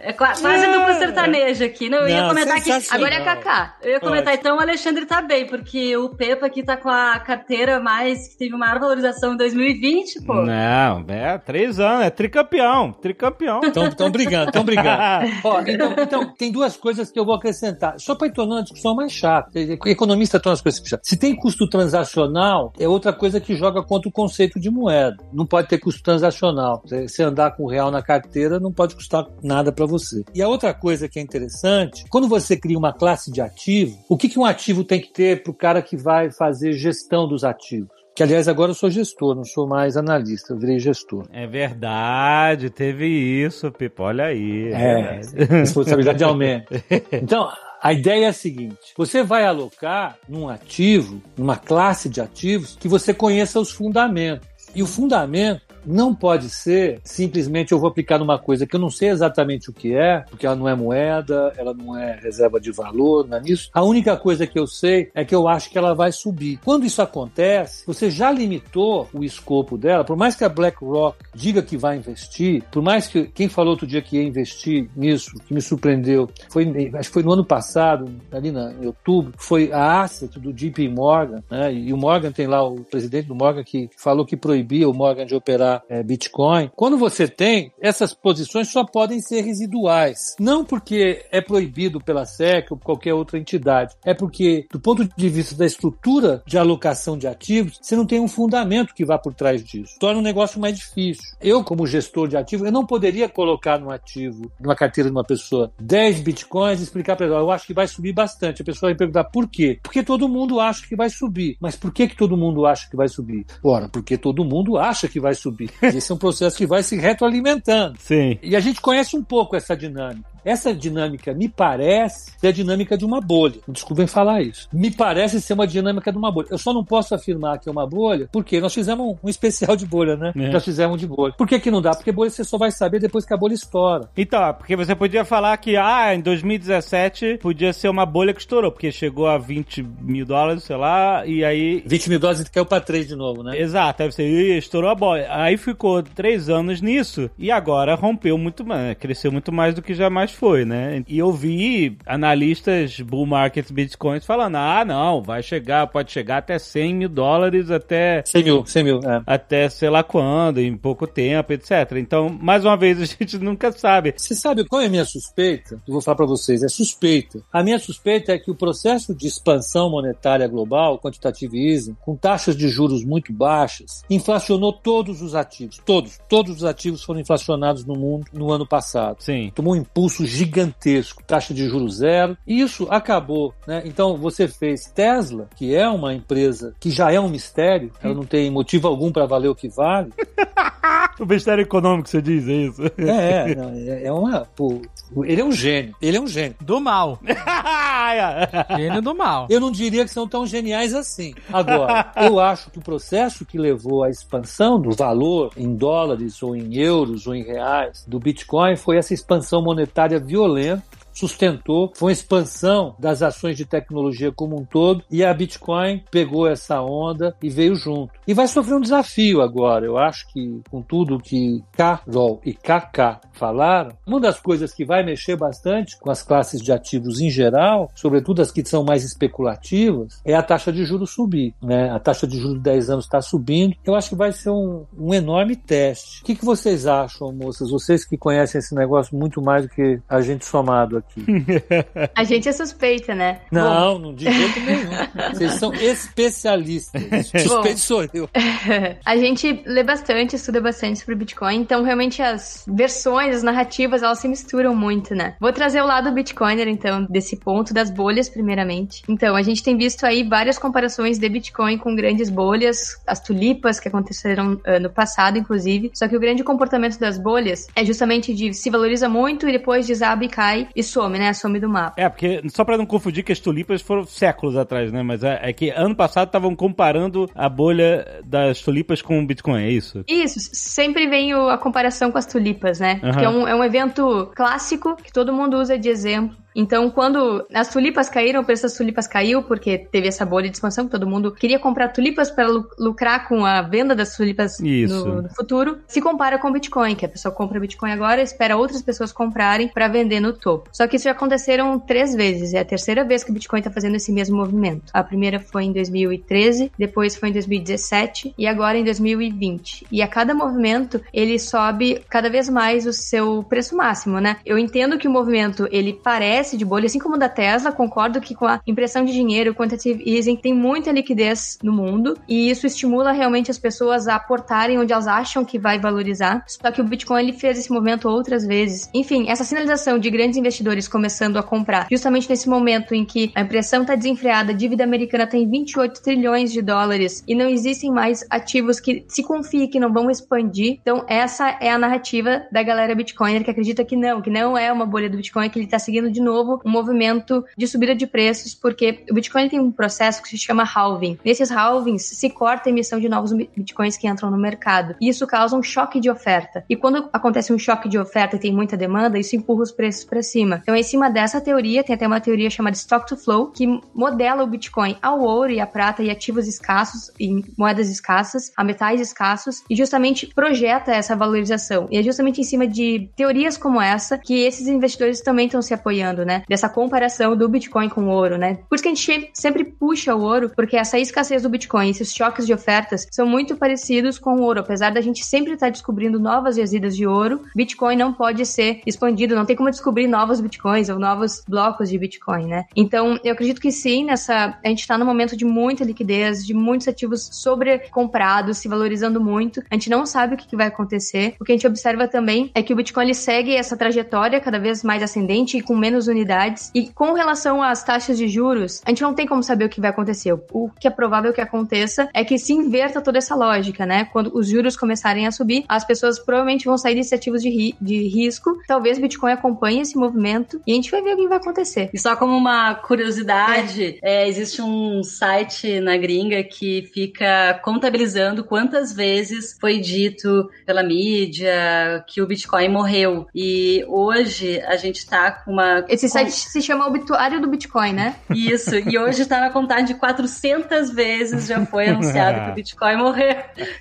É qua- quase dupla sertaneja aqui. Não, eu ia Não, comentar que. sensacional. Agora é Kaká. Eu ia comentar, então o Alexandre tá bem, porque o Pepa aqui tá com a carteira mais que teve maior valorização em 2020, pô. Não, é três anos, é tricampeão, tricampeão. Estão brigando, estão brigando. Ó, então, então, tem duas coisas que eu vou acrescentar. Só para tornar a discussão mais chata. Economista torna as coisas chatas. Se tem custo transacional, é outra coisa que joga contra o conceito de moeda. Não pode ter custo transacional. Você- andar com o real na carteira não pode custar nada para você. E a outra coisa que é interessante, quando você cria uma classe de ativo, o que, que um ativo tem que ter para o cara que vai fazer gestão dos ativos? Que, aliás, agora eu sou gestor, não sou mais analista, eu virei gestor. É verdade, teve isso, Pepa, olha aí. É, responsabilidade aumenta. Então, a ideia é a seguinte: você vai alocar num ativo, numa classe de ativos, que você conheça os fundamentos. E o fundamento não pode ser simplesmente eu vou aplicar numa coisa que eu não sei exatamente o que é, porque ela não é moeda, ela não é reserva de valor, não é nisso. A única coisa que eu sei é que eu acho que ela vai subir. Quando isso acontece, você já limitou o escopo dela, por mais que a BlackRock diga que vai investir, por mais que quem falou outro dia que ia investir nisso, que me surpreendeu, foi acho que foi no ano passado, ali na, em outubro, foi a Asset do JP Morgan, né? E o Morgan tem lá o presidente do Morgan que falou que proibia o Morgan de operar é, Bitcoin. Quando você tem, essas posições só podem ser residuais. Não porque é proibido pela SEC ou qualquer outra entidade. É porque, do ponto de vista da estrutura de alocação de ativos, você não tem um fundamento que vá por trás disso. Torna o negócio mais difícil. Eu, como gestor de ativo, eu não poderia colocar no ativo, numa carteira de uma pessoa, 10 bitcoins e explicar para ela, eu acho que vai subir bastante. A pessoa vai perguntar por quê? Porque todo mundo acha que vai subir. Mas por que, que todo mundo acha que vai subir? Ora, porque todo mundo acha que vai subir. Esse é um processo que vai se retroalimentando. Sim. E a gente conhece um pouco essa dinâmica. Essa dinâmica me parece ser a dinâmica de uma bolha. Desculpem falar isso. Me parece ser uma dinâmica de uma bolha. Eu só não posso afirmar que é uma bolha, porque nós fizemos um especial de bolha, né? É. Nós fizemos de bolha. Por que, que não dá? Porque bolha você só vai saber depois que a bolha estoura. Então, é porque você podia falar que, ah, em 2017 podia ser uma bolha que estourou, porque chegou a 20 mil dólares, sei lá, e aí 20 mil doses caiu pra 3 de novo, né? Exato, aí você "Ih, estourou a bola. Aí ficou três anos nisso e agora rompeu muito mais, cresceu muito mais do que jamais foi, né? E eu vi analistas bull market bitcoins falando: ah, não, vai chegar, pode chegar até 100 mil dólares até 100 mil, 100 mil, é. até sei lá quando, em pouco tempo, etc. Então, mais uma vez, a gente nunca sabe. Você sabe qual é a minha suspeita? Eu vou falar para vocês, é suspeita. A minha suspeita é que o processo de expansão monetária global, quantitative easing, com taxas de juros muito baixas, inflacionou todos os ativos. Todos. Todos os ativos foram inflacionados no mundo no ano passado. Sim. Tomou um impulso gigantesco, taxa de juros zero, e isso acabou, né? Então você fez Tesla, que é uma empresa que já é um mistério, ela não tem motivo algum para valer o que vale. O mistério econômico, você diz, é isso? É, não, é, é uma. pô, ele é um gênio. Ele é um gênio. Do mal. Gênio do mal. Eu não diria que são tão geniais assim. Agora, eu acho que o processo que levou à expansão do valor em dólares ou em euros ou em reais do Bitcoin foi essa expansão monetária violenta sustentou, foi uma expansão das ações de tecnologia como um todo, e a Bitcoin pegou essa onda e veio junto. E vai sofrer um desafio agora. Eu acho que, com tudo que Carol e KK falaram, uma das coisas que vai mexer bastante com as classes de ativos em geral, sobretudo as que são mais especulativas, é a taxa de juros subir. Né? A taxa de juros de 10 anos está subindo. Eu acho que vai ser um, um enorme teste. O que, que vocês acham, moças? Vocês que conhecem esse negócio muito mais do que a gente somado aqui. A gente é suspeita, né? Bom, Não, não de jeito nenhum. Vocês são especialistas. Suspeito sou eu. a gente lê bastante, estuda bastante sobre Bitcoin, então realmente as versões, as narrativas, elas se misturam muito, né? Vou trazer o lado Bitcoiner, então, desse ponto das bolhas, primeiramente. Então, a gente tem visto aí várias comparações de Bitcoin com grandes bolhas, as tulipas que aconteceram ano passado, inclusive. Só que o grande comportamento das bolhas é justamente de se valoriza muito e depois desaba e cai e some, né? Some do mapa. É, porque só pra não confundir que as tulipas foram séculos atrás, né? Mas é, é que ano passado estavam comparando a bolha das tulipas com o Bitcoin, é isso? Isso, sempre vem o- a comparação com as tulipas, né? Aham. Que é um, é um evento clássico que todo mundo usa de exemplo. Então, quando as tulipas caíram, o preço das tulipas caiu porque teve essa bolha de expansão, que todo mundo queria comprar tulipas para lu- lucrar com a venda das tulipas no, no futuro. Se compara com o Bitcoin, que a pessoa compra Bitcoin agora, espera outras pessoas comprarem para vender no topo. Só que isso já aconteceram três vezes, é a terceira vez que o Bitcoin está fazendo esse mesmo movimento. A primeira foi em 2013, depois foi em 2017 e agora em 2020. E a cada movimento ele sobe cada vez mais o seu preço máximo, né? Eu entendo que o movimento ele parece de bolha, assim como da Tesla, concordo que com a impressão de dinheiro, o quantitative easing tem muita liquidez no mundo e isso estimula realmente as pessoas a aportarem onde elas acham que vai valorizar. Só que o Bitcoin ele fez esse movimento outras vezes. Enfim, essa sinalização de grandes investidores começando a comprar, justamente nesse momento em que a impressão está desenfreada, a dívida americana tem 28 trilhões de dólares e não existem mais ativos que se confie que não vão expandir. Então, essa é a narrativa da galera Bitcoiner que acredita que não, que não é uma bolha do Bitcoin, que ele está seguindo de novo um movimento de subida de preços, porque o Bitcoin tem um processo que se chama halving. Nesses halvings se corta a emissão de novos Bitcoins que entram no mercado. E isso causa um choque de oferta. E quando acontece um choque de oferta e tem muita demanda, isso empurra os preços para cima. Então, em cima dessa teoria, tem até uma teoria chamada Stock to Flow, que modela o Bitcoin ao ouro e à prata e ativos escassos, em moedas escassas, a metais escassos, e justamente projeta essa valorização. E é justamente em cima de teorias como essa que esses investidores também estão se apoiando, né? Dessa comparação do Bitcoin com o ouro, né? Por isso que a gente sempre puxa o ouro, porque essa escassez do Bitcoin, esses choques de ofertas, são muito parecidos com o ouro. Apesar da gente sempre estar descobrindo novas jazidas de ouro, Bitcoin não pode ser expandido, não tem como descobrir novos Bitcoins ou novos blocos de Bitcoin, né? Então, eu acredito que sim, nessa a gente está num momento de muita liquidez, de muitos ativos sobrecomprados, se valorizando muito. A gente não sabe o que, que vai acontecer. O que a gente observa também é que o Bitcoin ele segue essa trajetória cada vez mais ascendente e com menos 200 unidades. E com relação às taxas de juros, a gente não tem como saber o que vai acontecer. O que é provável que aconteça é que se inverta toda essa lógica, né? Quando os juros começarem a subir, as pessoas provavelmente vão sair desse ativos de, ri de risco. Talvez o Bitcoin acompanhe esse movimento e a gente vai ver o que vai acontecer. E só como uma curiosidade, é, existe um site na gringa que fica contabilizando quantas vezes foi dito pela mídia que o Bitcoin morreu. E hoje a gente tá com uma. Esse site se chama Obituário do Bitcoin, né? Isso. E hoje tá na contagem de 400 vezes já foi anunciado que o Bitcoin morreu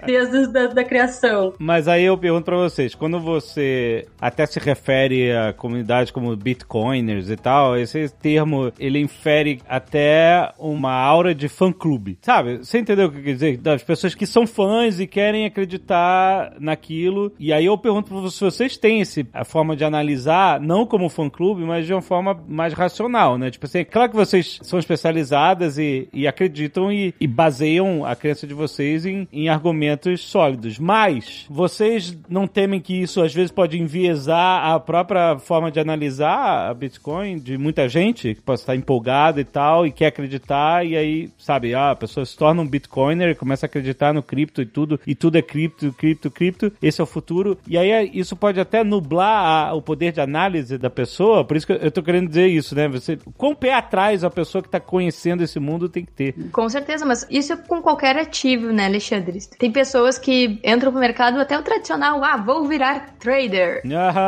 desde da, da criação. Mas aí eu pergunto pra vocês, quando você até se refere a comunidades como Bitcoiners e tal, esse termo ele infere até uma aura de fã-clube. Sabe? Você entendeu o que eu quer dizer? Das pessoas que são fãs e querem acreditar naquilo. E aí eu pergunto pra vocês, se vocês têm esse, a forma de analisar, não como fã-clube, mas de uma forma mais racional, né? Tipo assim, é claro que vocês são especializadas e, e acreditam e, e, baseiam a crença de vocês em, em argumentos sólidos. Mas vocês não temem que isso às vezes pode enviesar a própria forma de analisar a Bitcoin de muita gente que pode estar empolgada e tal e quer acreditar e aí, sabe, ah, a pessoa se torna um Bitcoiner e começa a acreditar no cripto e tudo, e tudo é cripto, cripto, cripto, esse é o futuro. E aí isso pode até nublar a, o poder de análise da pessoa, por isso que eu tô querendo dizer isso, né? Você, quão pé atrás a pessoa que tá conhecendo esse mundo tem que ter. Com certeza, mas isso é com qualquer ativo, né, Alexandre? Tem pessoas que entram pro mercado até o tradicional, ah, vou virar trader.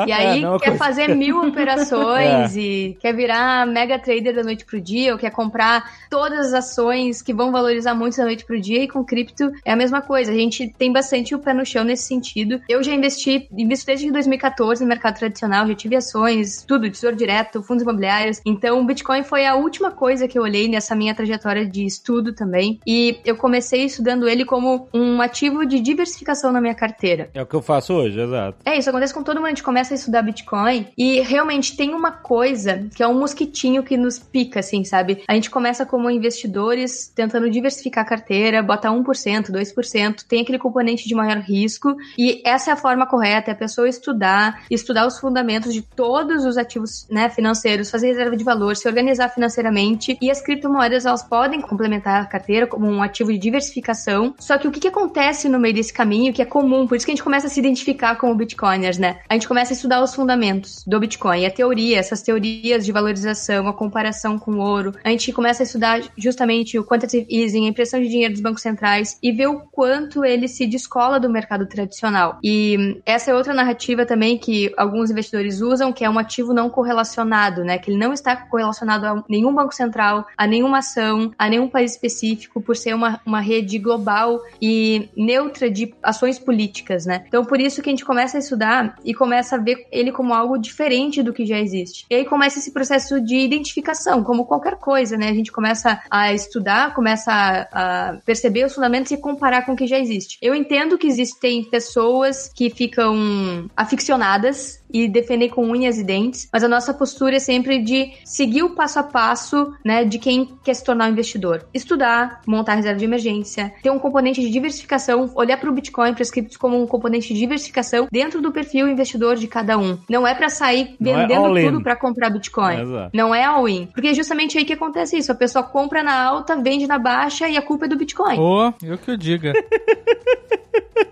e aí é, quer fazer mil operações é. e quer virar mega trader da noite pro dia, ou quer comprar todas as ações que vão valorizar muito da noite pro dia, e com cripto é a mesma coisa. A gente tem bastante o pé no chão nesse sentido. Eu já investi, invisto desde 2014 no mercado tradicional, já tive ações, tudo, tesouro direto, fundos imobiliários. Então, o Bitcoin foi a última coisa que eu olhei nessa minha trajetória de estudo também. E eu comecei estudando ele como um ativo de diversificação na minha carteira. É o que eu faço hoje, exato. É, isso acontece com todo mundo. A gente começa a estudar Bitcoin e realmente tem uma coisa que é um mosquitinho que nos pica, assim, sabe? A gente começa como investidores tentando diversificar a carteira, bota 1%, 2%, tem aquele componente de maior risco e essa é a forma correta, é a pessoa estudar, estudar os fundamentos de todos os ativos né, financeiros, fazer reserva de valor, se organizar financeiramente e as criptomoedas elas podem complementar a carteira como um ativo de diversificação. Só que o que, que acontece no meio desse caminho que é comum, por isso que a gente começa a se identificar como bitcoiners, né? A gente começa a estudar os fundamentos do Bitcoin, a teoria, essas teorias de valorização, a comparação com o ouro. A gente começa a estudar justamente o quantitative easing, a impressão de dinheiro dos bancos centrais e ver o quanto ele se descola do mercado tradicional. E essa é outra narrativa também que alguns investidores usam, que é um ativo não correlacionado, né? Que ele não está correlacionado a nenhum banco central, a nenhuma ação, a nenhum país específico, por ser uma, uma rede global e neutra de ações políticas, né? Então, por isso que a gente começa a estudar e começa a ver ele como algo diferente do que já existe. E aí começa esse processo de identificação, como qualquer coisa, né? A gente começa a estudar, começa a, a perceber os fundamentos e comparar com o que já existe. Eu entendo que existem pessoas que ficam aficionadas e defender com unhas e dentes, mas a nossa postura é sempre de seguir o passo a passo, né, de quem quer se tornar um investidor. Estudar, montar reserva de emergência, ter um componente de diversificação, olhar para o Bitcoin, para criptos como um componente de diversificação dentro do perfil investidor de cada um. Não é para sair é vendendo é tudo para comprar Bitcoin. É Não é all-in. Porque é justamente aí que acontece isso. A pessoa compra na alta, vende na baixa e a culpa é do Bitcoin. Oh, eu que eu diga.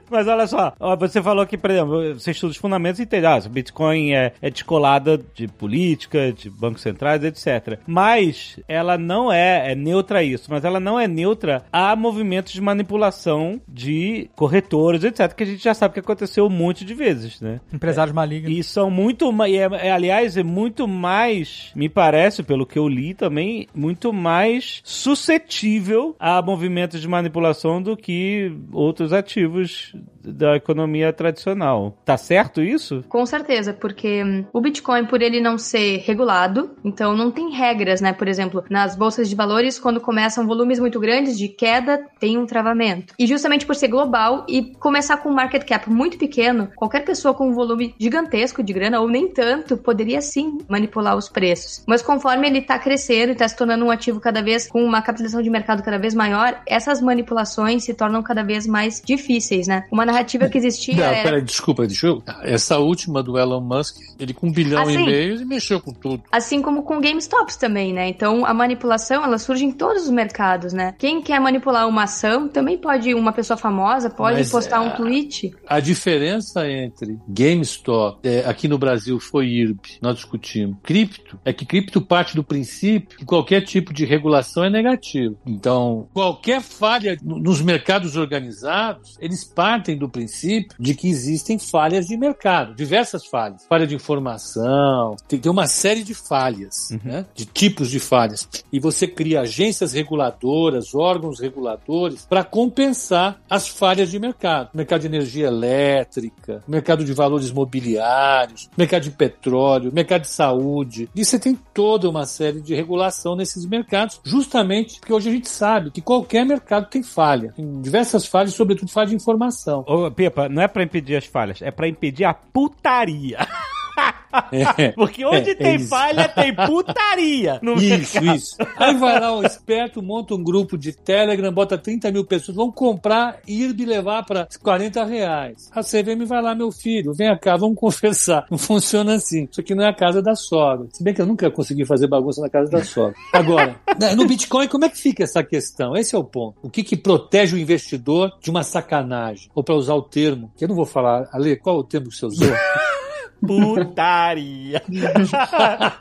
Mas olha só, você falou que, por exemplo, você estuda os fundamentos e entende, ah, o Bitcoin é, é descolada de política, de bancos centrais, etc. Mas ela não é, é neutra a isso, mas ela não é neutra a movimentos de manipulação de corretores, etc., que a gente já sabe que aconteceu um monte de vezes, né? Empresários é, malignos. E são muito, e é, é, aliás, é muito mais, me parece, pelo que eu li também, muito mais suscetível a movimentos de manipulação do que outros ativos da economia tradicional. Tá certo isso? Com certeza, porque hum, o Bitcoin, por ele não ser regulado, então não tem regras, né? Por exemplo, nas bolsas de valores, quando começam volumes muito grandes de queda, tem um travamento. E justamente por ser global e começar com um market cap muito pequeno, qualquer pessoa com um volume gigantesco de grana, ou nem tanto, poderia sim manipular os preços. Mas conforme ele tá crescendo e tá se tornando um ativo cada vez com uma capitalização de mercado cada vez maior, essas manipulações se tornam cada vez mais difíceis, né? Uma narrativa que existia Não, era peraí, desculpa, deixa eu. Essa última do Elon Musk, ele com um bilhão Ah, e meio, ele mexeu com tudo. Assim como com GameStops também, né? Então a manipulação ela surge em todos os mercados, né? Quem quer manipular uma ação também pode, uma pessoa famosa pode Mas, postar um ah, tweet. A diferença entre GameStop, é, aqui no Brasil foi IRB, nós discutimos. Cripto, é que cripto parte do princípio que qualquer tipo de regulação é negativo. Então, qualquer falha no- nos mercados organizados, eles partem do princípio de que existem falhas de mercado, diversas falhas. Falha de informação, tem, tem uma série de falhas, né? de tipos de falhas. E você cria agências reguladoras, órgãos reguladores, para compensar as falhas de mercado. Mercado de energia elétrica, mercado de valores mobiliários, mercado de petróleo, mercado de saúde. E você tem toda uma série de regulação nesses mercados, justamente porque hoje a gente sabe que qualquer mercado tem falha. Tem diversas falhas, sobretudo falha de informação. Ô, Pepa, não é pra impedir as falhas, é pra impedir a putaria. É. Porque onde É, tem é falha, tem putaria. No Isso, mercado. isso. Aí vai lá o esperto, monta um grupo de Telegram, bota 30 mil pessoas, vão comprar e ir me levar para 40 reais. A CVM vai lá, meu filho, vem cá, vamos conversar. Não funciona assim. Isso aqui não é a casa da sogra. Se bem que eu nunca consegui fazer bagunça na casa da sogra. Agora, né, no Bitcoin, como é que fica essa questão? Esse é o ponto. O que, que protege o investidor de uma sacanagem? Ou para usar o termo, que eu não vou falar, Ale, qual é o termo que você usou? Putaria.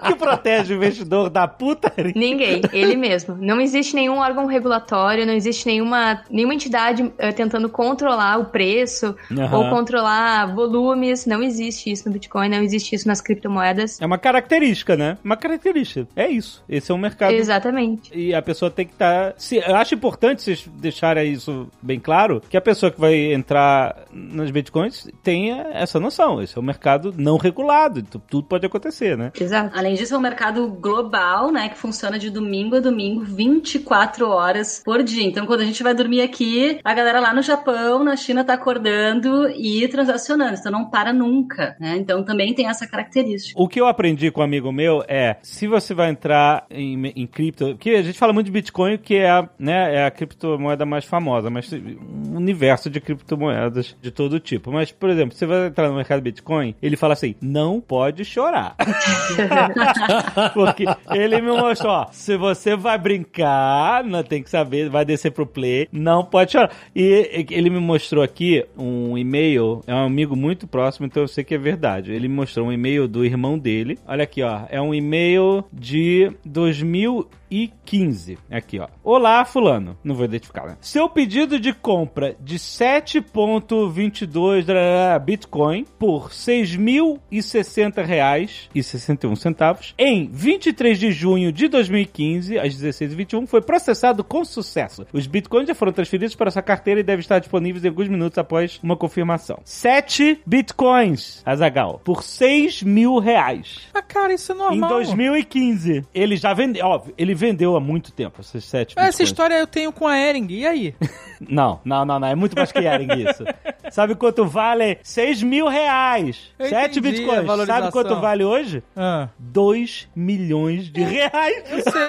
que protege o investidor da putaria. Ninguém, ele mesmo. Não existe nenhum órgão regulatório, não existe nenhuma, nenhuma entidade eh, tentando controlar o preço Aham. ou controlar volumes. Não existe isso no Bitcoin, não existe isso nas criptomoedas. É uma característica, né? Uma característica. É isso. Esse é um mercado. Exatamente. E a pessoa tem que estar. se eu acho importante vocês deixarem isso bem claro, que a pessoa que vai entrar nas bitcoins tenha essa noção. Esse é um mercado não regulado. Então, tudo pode acontecer, né? Exato. Além disso, é um mercado global, né? Que funciona de domingo a domingo, 24 horas por dia. Então, quando a gente vai dormir aqui, a galera lá no Japão, na China, tá acordando e transacionando. Então, não para nunca, né? Então, também tem essa característica. O que eu aprendi com um amigo meu é, se você vai entrar em, em cripto, que a gente fala muito de Bitcoin, que é a, né, é a criptomoeda mais famosa, mas um universo de criptomoedas de todo tipo. Mas, por exemplo, você vai entrar no mercado Bitcoin, ele fala assim: não pode chorar. Porque ele me mostrou: ó, se você vai brincar, não tem que saber, vai descer pro play, não pode chorar. E ele me mostrou aqui um e-mail, é um amigo muito próximo, então eu sei que é verdade. Ele me mostrou um e-mail do irmão dele. Olha aqui, ó, é um e-mail de 2015. e 15. Aqui, ó. Olá, fulano. Não vou identificar, né? Seu pedido de compra de 7.22 Bitcoin por 6.000 R$1.060,61 em 23 de junho de 2015, às 16h21, foi processado com sucesso. Os bitcoins já foram transferidos para sua carteira e devem estar disponíveis em alguns minutos após uma confirmação. 7 bitcoins, Azagal, por 6 mil reais. Ah, cara, isso é normal. Em 2015. Ele já vendeu, óbvio, ele vendeu há muito tempo esses 7 bitcoins. Essa história eu tenho com a Ering, e aí? Não, não, não, não. É muito mais que Ering isso. Sabe quanto vale? 6 mil reais. Eu 7 entendi a bitcoins. Sabe quanto vale hoje? Ah, 2 milhões de reais. eu sei.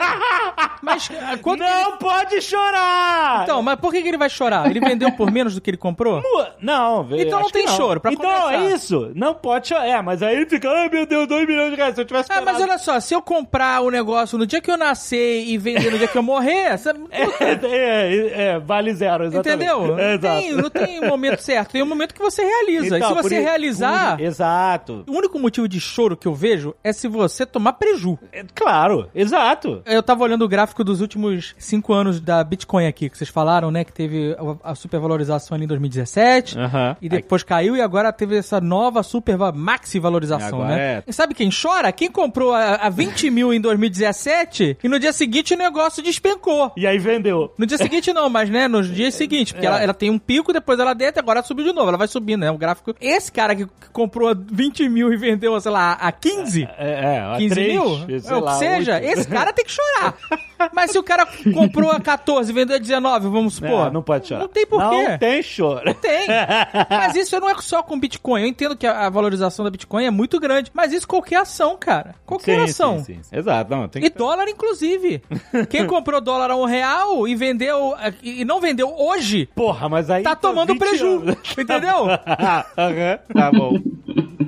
Mas quanto Não pode chorar! ele... Então, mas por que, que ele vai chorar? Ele vendeu por menos do que ele comprou? Não, velho. Então não tem choro, pra Então começar. é isso. Não pode chorar. É, mas aí ele fica, ai meu Deus, 2 milhões de reais. Se eu tivesse Ah, mas olha só, se eu comprar o negócio no dia que eu nascer e vender no dia que eu morrer, essa... É, é, é, vale zero, exatamente. entendeu? Não exato. tem, não tem momento certo, tem um momento que você realiza. Então, e se você realizar, Exato. o único motivo de choro que eu vejo é se você tomar preju. É, Claro, exato. Eu tava olhando o gráfico dos últimos cinco anos da Bitcoin aqui, que vocês falaram, né? Que teve a, a supervalorização ali em 2017. Aham. E depois caiu e agora teve essa nova super maxi valorização, Agora né? é. E sabe quem chora? Quem comprou a, a 20 mil em 2017 e no dia seguinte o negócio despencou. E aí vendeu. No dia seguinte não, mas né, nos dias seguintes, porque É. ela, ela tem um pico, depois ela deita, agora subiu de novo, ela vai subindo, né? O gráfico. Esse cara que, comprou a 20 mil e vendeu, sei lá, a 15, É, é a 15 três, mil, sei é o que seja, oito. esse cara tem que chorar. Mas se o cara comprou a 14 e vendeu a 19, vamos supor. É, não pode chorar. Não tem porquê. Não tem choro. Tem. Mas isso não é só com Bitcoin. Eu entendo que a valorização da Bitcoin é muito grande. Mas isso qualquer ação, cara. Qualquer Sim, ação. sim, sim. Exato, não, tem E que... dólar, inclusive. Quem comprou dólar a um real e vendeu. e não vendeu hoje, Porra, mas aí... tá tomando 20 preju. anos. Entendeu? Aham, tá bom.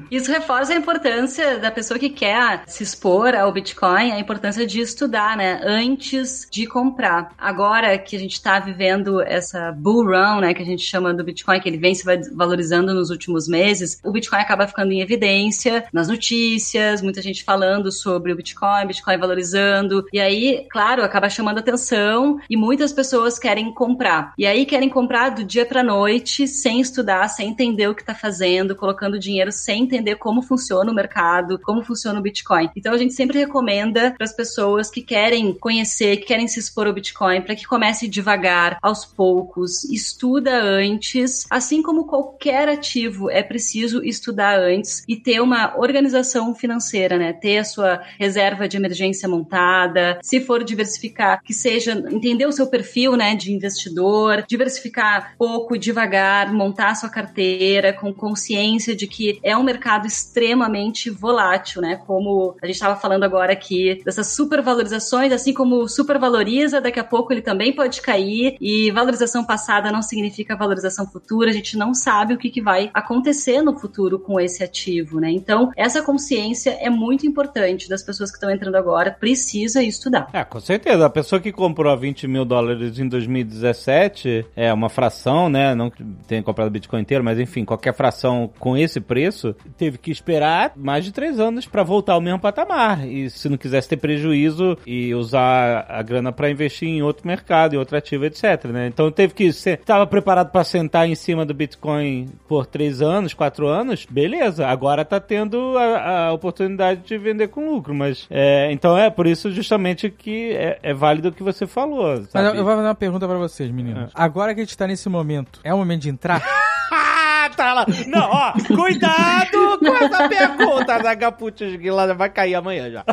Isso reforça a importância da pessoa que quer se expor ao Bitcoin, a importância de estudar, né, antes de comprar. Agora que a gente está vivendo essa bull run, né, que a gente chama do Bitcoin, que ele vem se valorizando nos últimos meses, o Bitcoin acaba ficando em evidência nas notícias, muita gente falando sobre o Bitcoin, Bitcoin valorizando, e aí, claro, acaba chamando atenção e muitas pessoas querem comprar. E aí querem comprar do dia para noite, sem estudar, sem entender o que está fazendo, colocando dinheiro sem entender como funciona o mercado, como funciona o Bitcoin. Então a gente sempre recomenda para as pessoas que querem conhecer, que querem se expor ao Bitcoin, para que comece devagar, aos poucos, estuda antes, assim como qualquer ativo é preciso estudar antes e ter uma organização financeira, né? Ter a sua reserva de emergência montada, se for diversificar, que seja entender o seu perfil, né, de investidor, diversificar pouco, devagar, montar a sua carteira com consciência de que é um mercado extremamente volátil, né? Como a gente estava falando agora aqui dessas supervalorizações, assim como supervaloriza, daqui a pouco ele também pode cair e valorização passada não significa valorização futura. A gente não sabe o que, que vai acontecer no futuro com esse ativo, né? Então essa consciência é muito importante das pessoas que estão entrando agora. Precisa estudar. É, com certeza. A pessoa que comprou a 20 mil dólares em 2017 é uma fração, né? Não tenha comprado Bitcoin inteiro, mas enfim, qualquer fração com esse preço teve que esperar mais de três anos para voltar ao mesmo patamar. E se não quisesse ter prejuízo e usar a grana para investir em outro mercado, em outro ativo, etc. Né? Então teve que ser. Estava preparado para sentar em cima do Bitcoin por três anos, quatro anos, beleza. Agora tá tendo a, a oportunidade de vender com lucro. Mas é, então é por isso justamente que é, é válido o que você falou. Sabe? Mas eu, eu vou fazer uma pergunta pra vocês, meninos. Agora que a gente tá nesse momento, é o momento de entrar? tá lá. Não, ó, cuidado com essa pergunta da Gaputis, que lá vai cair amanhã já.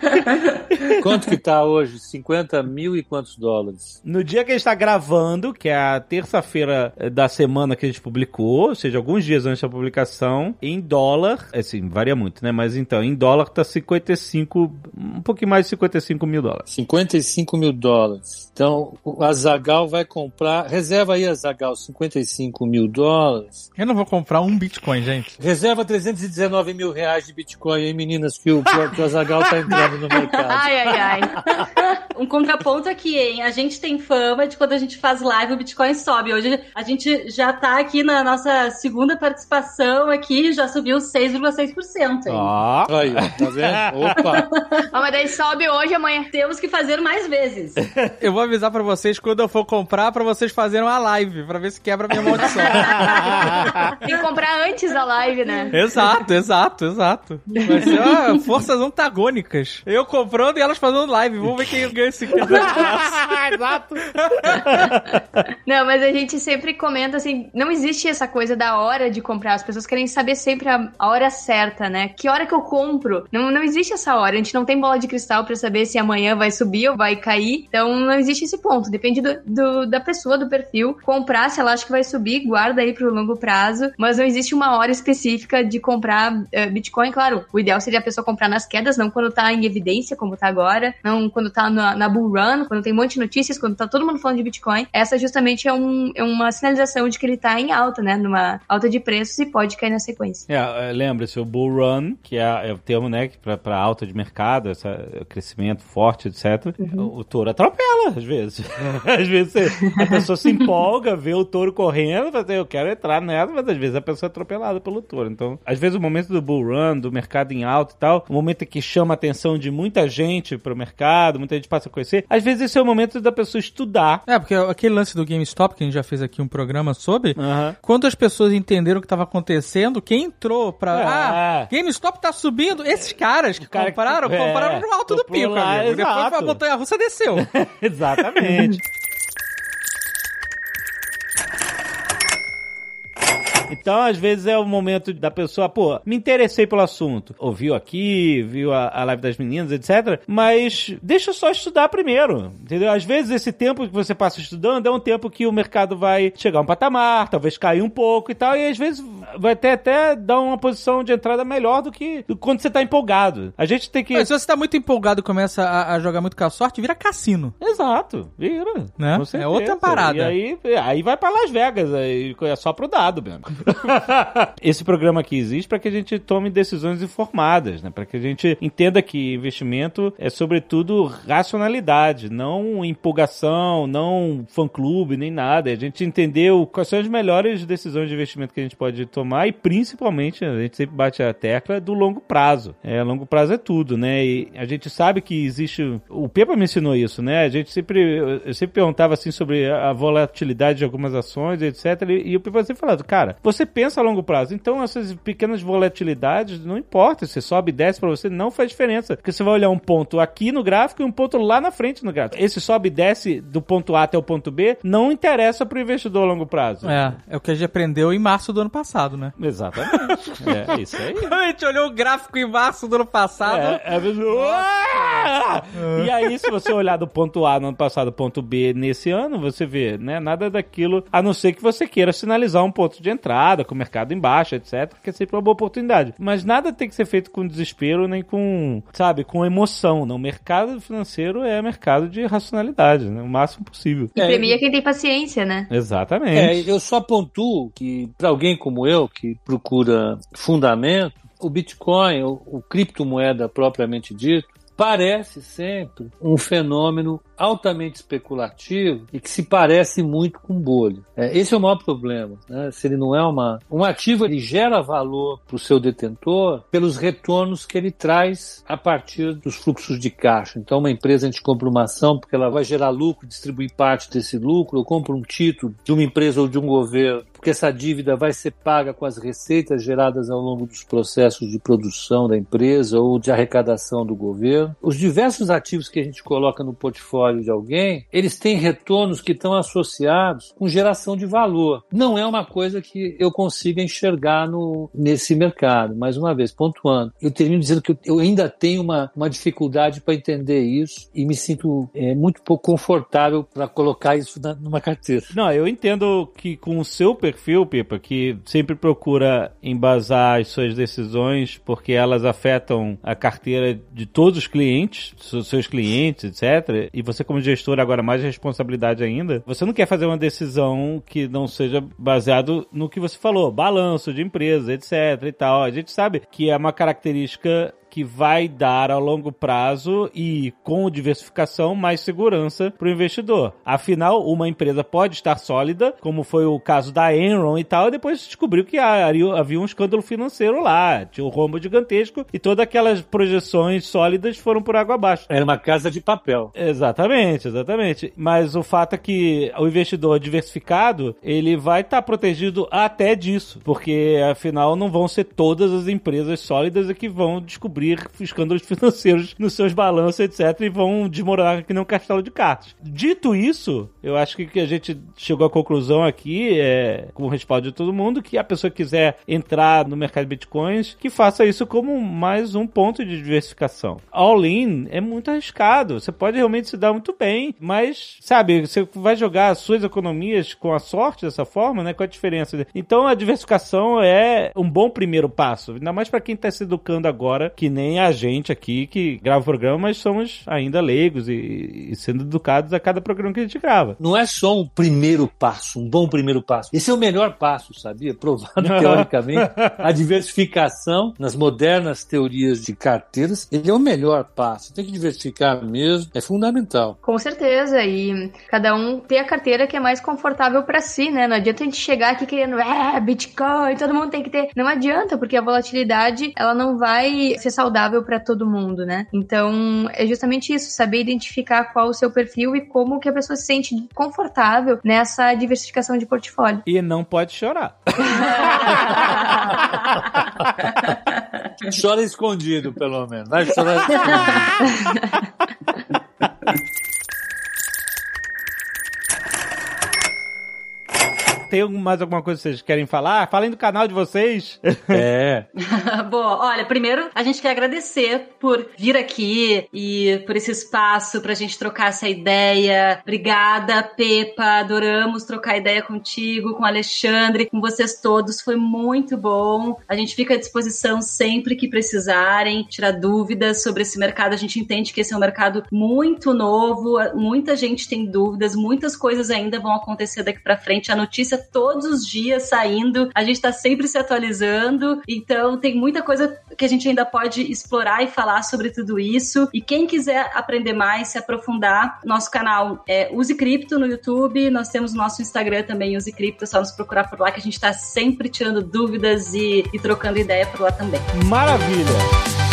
É. Quanto que tá hoje? 50 mil e quantos dólares? No dia que a gente tá gravando, que é a terça-feira da semana que a gente publicou, ou seja, alguns dias antes da publicação, em dólar, assim, varia muito, né? Mas então, em dólar tá 55, um pouquinho mais de 55 mil dólares. 55 mil dólares. Então, o Azagal vai comprar. Reserva aí, Azagal, 55 mil dólares. Eu não vou comprar um Bitcoin, gente. Reserva 319 mil reais de Bitcoin, hein, meninas, que o, que o Azagal tá entrando no mercado. Ai, ai, ai. um contraponto aqui, hein? A gente tem fama de quando a gente faz live o Bitcoin sobe. Hoje a gente já tá aqui na nossa segunda participação aqui, já subiu 6,6%. Ó. Oh. Aí, tá vendo? Opa! Ah, mas daí sobe hoje, amanhã. Temos que fazer mais vezes. Eu vou avisar pra vocês quando eu for comprar, pra vocês fazerem uma live, pra ver se quebra minha maldição. Tem que comprar antes da live, né? exato, exato, exato. Vai ser ó, forças antagônicas. Eu comprando e elas fazendo live. Vamos ver quem ganha esse Exato. Não, mas a gente sempre comenta assim, não existe essa coisa da hora de comprar. As pessoas querem saber sempre a, a hora certa, né? Que hora que eu compro? Não, não existe essa hora. A gente não tem bola de cristal pra saber se amanhã vai subir ou vai cair. Então não existe esse ponto. Depende do, do, da pessoa, do perfil. Comprar, se ela acha que vai subir, guarda aí pro longo prazo. Mas não existe uma hora específica de comprar uh, Bitcoin. Claro, o ideal seria a pessoa comprar nas quedas, não quando tá em evidência, como tá agora. Não quando tá na, na bull run, quando tem um monte de notícias, quando tá todo mundo falando de Bitcoin. Essa justamente é, um, é uma sinalização de que ele tá em alta, né? Numa alta de preços e pode cair na sequência. É, lembre-se, o bull run, que é, é o termo, né, para alta de mercado, esse crescimento forte, etc. Uhum. O, o touro atropela, às vezes. às vezes a pessoa se empolga, vê o touro correndo, fala, eu quero entrar nela, mas às vezes a pessoa é atropelada pelo touro. Então, às vezes o momento do bull run, do mercado em alta e tal, o momento que chama a atenção de muita gente pro mercado, muita gente passa a conhecer, às vezes esse é o momento da pessoa estudar. É, porque aquele lance do GameStop, que a gente já fez aqui um programa sobre, Uhum. quando as pessoas entenderam o que estava acontecendo, quem entrou pra. É. Ah, GameStop tá subindo. Esses caras que cara que- compraram, é, compraram no alto do pico, lá, amigo. Depois exato. a montanha russa desceu. Exatamente. Então, às vezes é o momento da pessoa, pô, me interessei pelo assunto. Ouviu aqui, viu a, a live das meninas, etc. Mas deixa só estudar primeiro, entendeu? Às vezes esse tempo que você passa estudando é um tempo que o mercado vai chegar a um patamar, talvez cair um pouco e tal, e às vezes vai até, até dar uma posição de entrada melhor do que do- quando você tá empolgado. A gente tem que... Mas se você tá muito empolgado e começa a, a jogar muito com a sorte, vira cassino. Exato, vira. Né? É outra parada. E aí, aí vai pra Las Vegas, aí é só pro dado mesmo. Esse programa aqui existe para que a gente tome decisões informadas, né? Para que a gente entenda que investimento é sobretudo racionalidade, não empolgação, não fã-clube, nem nada. É a gente entender o- quais são as melhores decisões de investimento que a gente pode tomar e principalmente, a gente sempre bate a tecla do longo prazo. É, longo prazo é tudo, né? E a gente sabe que existe. O Pepa me ensinou isso, né? A gente sempre. Eu sempre perguntava assim sobre a volatilidade de algumas ações, etc. E, e o Pepa sempre falava, cara, você pensa a longo prazo. Então essas pequenas volatilidades, não importa. Se sobe e desce pra você, não faz diferença. Porque você vai olhar um ponto aqui no gráfico e um ponto lá na frente no gráfico. Esse sobe e desce do ponto A até o ponto B não interessa pro investidor a longo prazo. É, é o que a gente aprendeu em março do ano passado, né? Exatamente. é isso aí. a gente olhou o gráfico em março do ano passado. É, é mesmo. E aí, se você olhar do ponto A no ano passado, ponto B nesse ano, você vê, né? Nada daquilo, a não ser que você queira sinalizar um ponto de entrada, com o mercado em baixa, etc., que é sempre uma boa oportunidade. Mas nada tem que ser feito com desespero, nem com, sabe, com emoção. Não, o mercado financeiro é mercado de racionalidade, né? O máximo possível. E premia quem tem paciência, né? É, Exatamente. eu só pontuo que, para alguém como eu, que procura fundamento, o Bitcoin, o, o criptomoeda propriamente dito, parece sempre um fenômeno altamente especulativo e que se parece muito com bolha. É, esse é o maior problema. Né? Se ele não é uma, um ativo, ele gera valor para o seu detentor pelos retornos que ele traz a partir dos fluxos de caixa. Então, uma empresa, a gente compra uma ação porque ela vai gerar lucro, distribuir parte desse lucro, ou compra um título de uma empresa ou de um governo porque essa dívida vai ser paga com as receitas geradas ao longo dos processos de produção da empresa ou de arrecadação do governo. Os diversos ativos que a gente coloca no portfólio de alguém, eles têm retornos que estão associados com geração de valor. Não é uma coisa que eu consiga enxergar no, nesse mercado. Mais uma vez, pontuando, eu termino dizendo que eu, ainda tenho uma, uma dificuldade para entender isso e me sinto é, muito pouco confortável para colocar isso na, numa carteira. Não, eu entendo que com o seu perfil, Pipa, que sempre procura embasar as suas decisões porque elas afetam a carteira de todos os clientes, seus clientes, etc. E você, como gestor, agora mais responsabilidade ainda, você não quer fazer uma decisão que não seja baseado no que você falou, balanço de empresa, etc. e tal. A gente sabe que é uma característica que vai dar a longo prazo e com diversificação mais segurança para o investidor. Afinal, uma empresa pode estar sólida, como foi o caso da Enron e tal, e depois descobriu que havia um escândalo financeiro lá, tinha um rombo gigantesco e todas aquelas projeções sólidas foram por água abaixo. Era uma casa de papel. Exatamente, exatamente. Mas o fato é que o investidor diversificado, ele vai estar protegido até disso, porque afinal não vão ser todas as empresas sólidas que vão descobrir escândalos financeiros nos seus balanços, etc, e vão desmoronar que nem um castelo de cartas. Dito isso, eu acho que, a gente chegou à conclusão aqui, é, com o respaldo de todo mundo, que a pessoa que quiser entrar no mercado de bitcoins, que faça isso como mais um ponto de diversificação. All-in é muito arriscado, você pode realmente se dar muito bem, mas, sabe, você vai jogar as suas economias com a sorte dessa forma, né? Qual a diferença? Então a diversificação é um bom primeiro passo, ainda mais para quem está se educando agora, que nem a gente aqui que grava o programa, mas somos ainda leigos e, e sendo educados a cada programa que a gente grava. Não é só um primeiro passo, um bom primeiro passo. Esse é o melhor passo, sabia? Provado teoricamente. A diversificação nas modernas teorias de carteiras, ele é o melhor passo. Tem que diversificar mesmo, é fundamental. Com certeza, e cada um ter a carteira que é mais confortável para si, né? Não adianta a gente chegar aqui querendo, é, Bitcoin, todo mundo tem que ter. Não adianta, porque a volatilidade, ela não vai ser saudável para todo mundo, né? Então, é justamente isso, saber identificar qual o seu perfil e como que a pessoa se sente confortável nessa diversificação de portfólio. E não pode chorar. Chora escondido, pelo menos. Vai chorar escondido. Tem mais alguma coisa que vocês querem falar? Falem do canal de vocês. É. Boa, olha, primeiro a gente quer agradecer por vir aqui e por esse espaço pra gente trocar essa ideia. Obrigada, Pepa. Adoramos trocar ideia contigo, com o Alexandre, com vocês todos. Foi muito bom. A gente fica à disposição sempre que precisarem, tirar dúvidas sobre esse mercado. A gente entende que esse é um mercado muito novo, muita gente tem dúvidas, muitas coisas ainda vão acontecer daqui para frente. A notícia todos os dias saindo, a gente está sempre se atualizando, então tem muita coisa que a gente ainda pode explorar e falar sobre tudo isso. E quem quiser aprender mais, se aprofundar, nosso canal é Use Cripto no YouTube, nós temos nosso Instagram também, Use Cripto, é só nos procurar por lá que a gente está sempre tirando dúvidas e, e trocando ideia por lá também. Maravilha!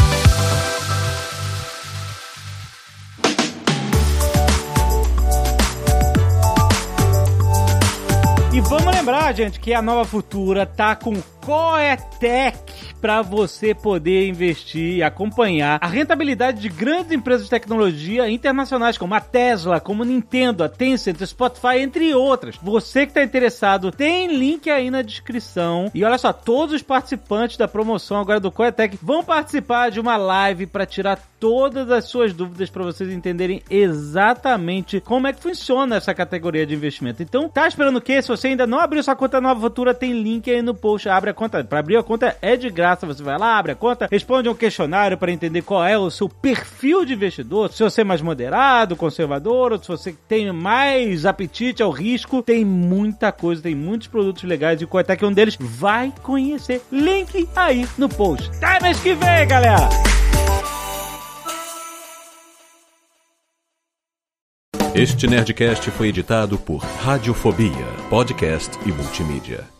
Lembrar, gente, que a Nova Futura tá com Coetec para você poder investir e acompanhar a rentabilidade de grandes empresas de tecnologia internacionais como a Tesla, como a Nintendo, a Tencent, a Spotify, entre outras. Você que está interessado, tem link aí na descrição. E olha só, todos os participantes da promoção agora do Coetec vão participar de uma live para tirar todas as suas dúvidas para vocês entenderem exatamente como é que funciona essa categoria de investimento. Então, tá esperando o quê? Se você ainda não abriu sua conta Nova Futura, tem link aí no post. Abre a conta. Para abrir a conta é de graça. Você vai lá, abre a conta, responde um questionário para entender qual é o seu perfil de investidor. Se você é mais moderado, conservador, ou se você tem mais apetite ao risco, tem muita coisa, tem muitos produtos legais e Coetec é um deles. Vai conhecer. Link aí no post. Até mês que vem, galera! Este Nerdcast foi editado por Radiofobia, podcast e multimídia.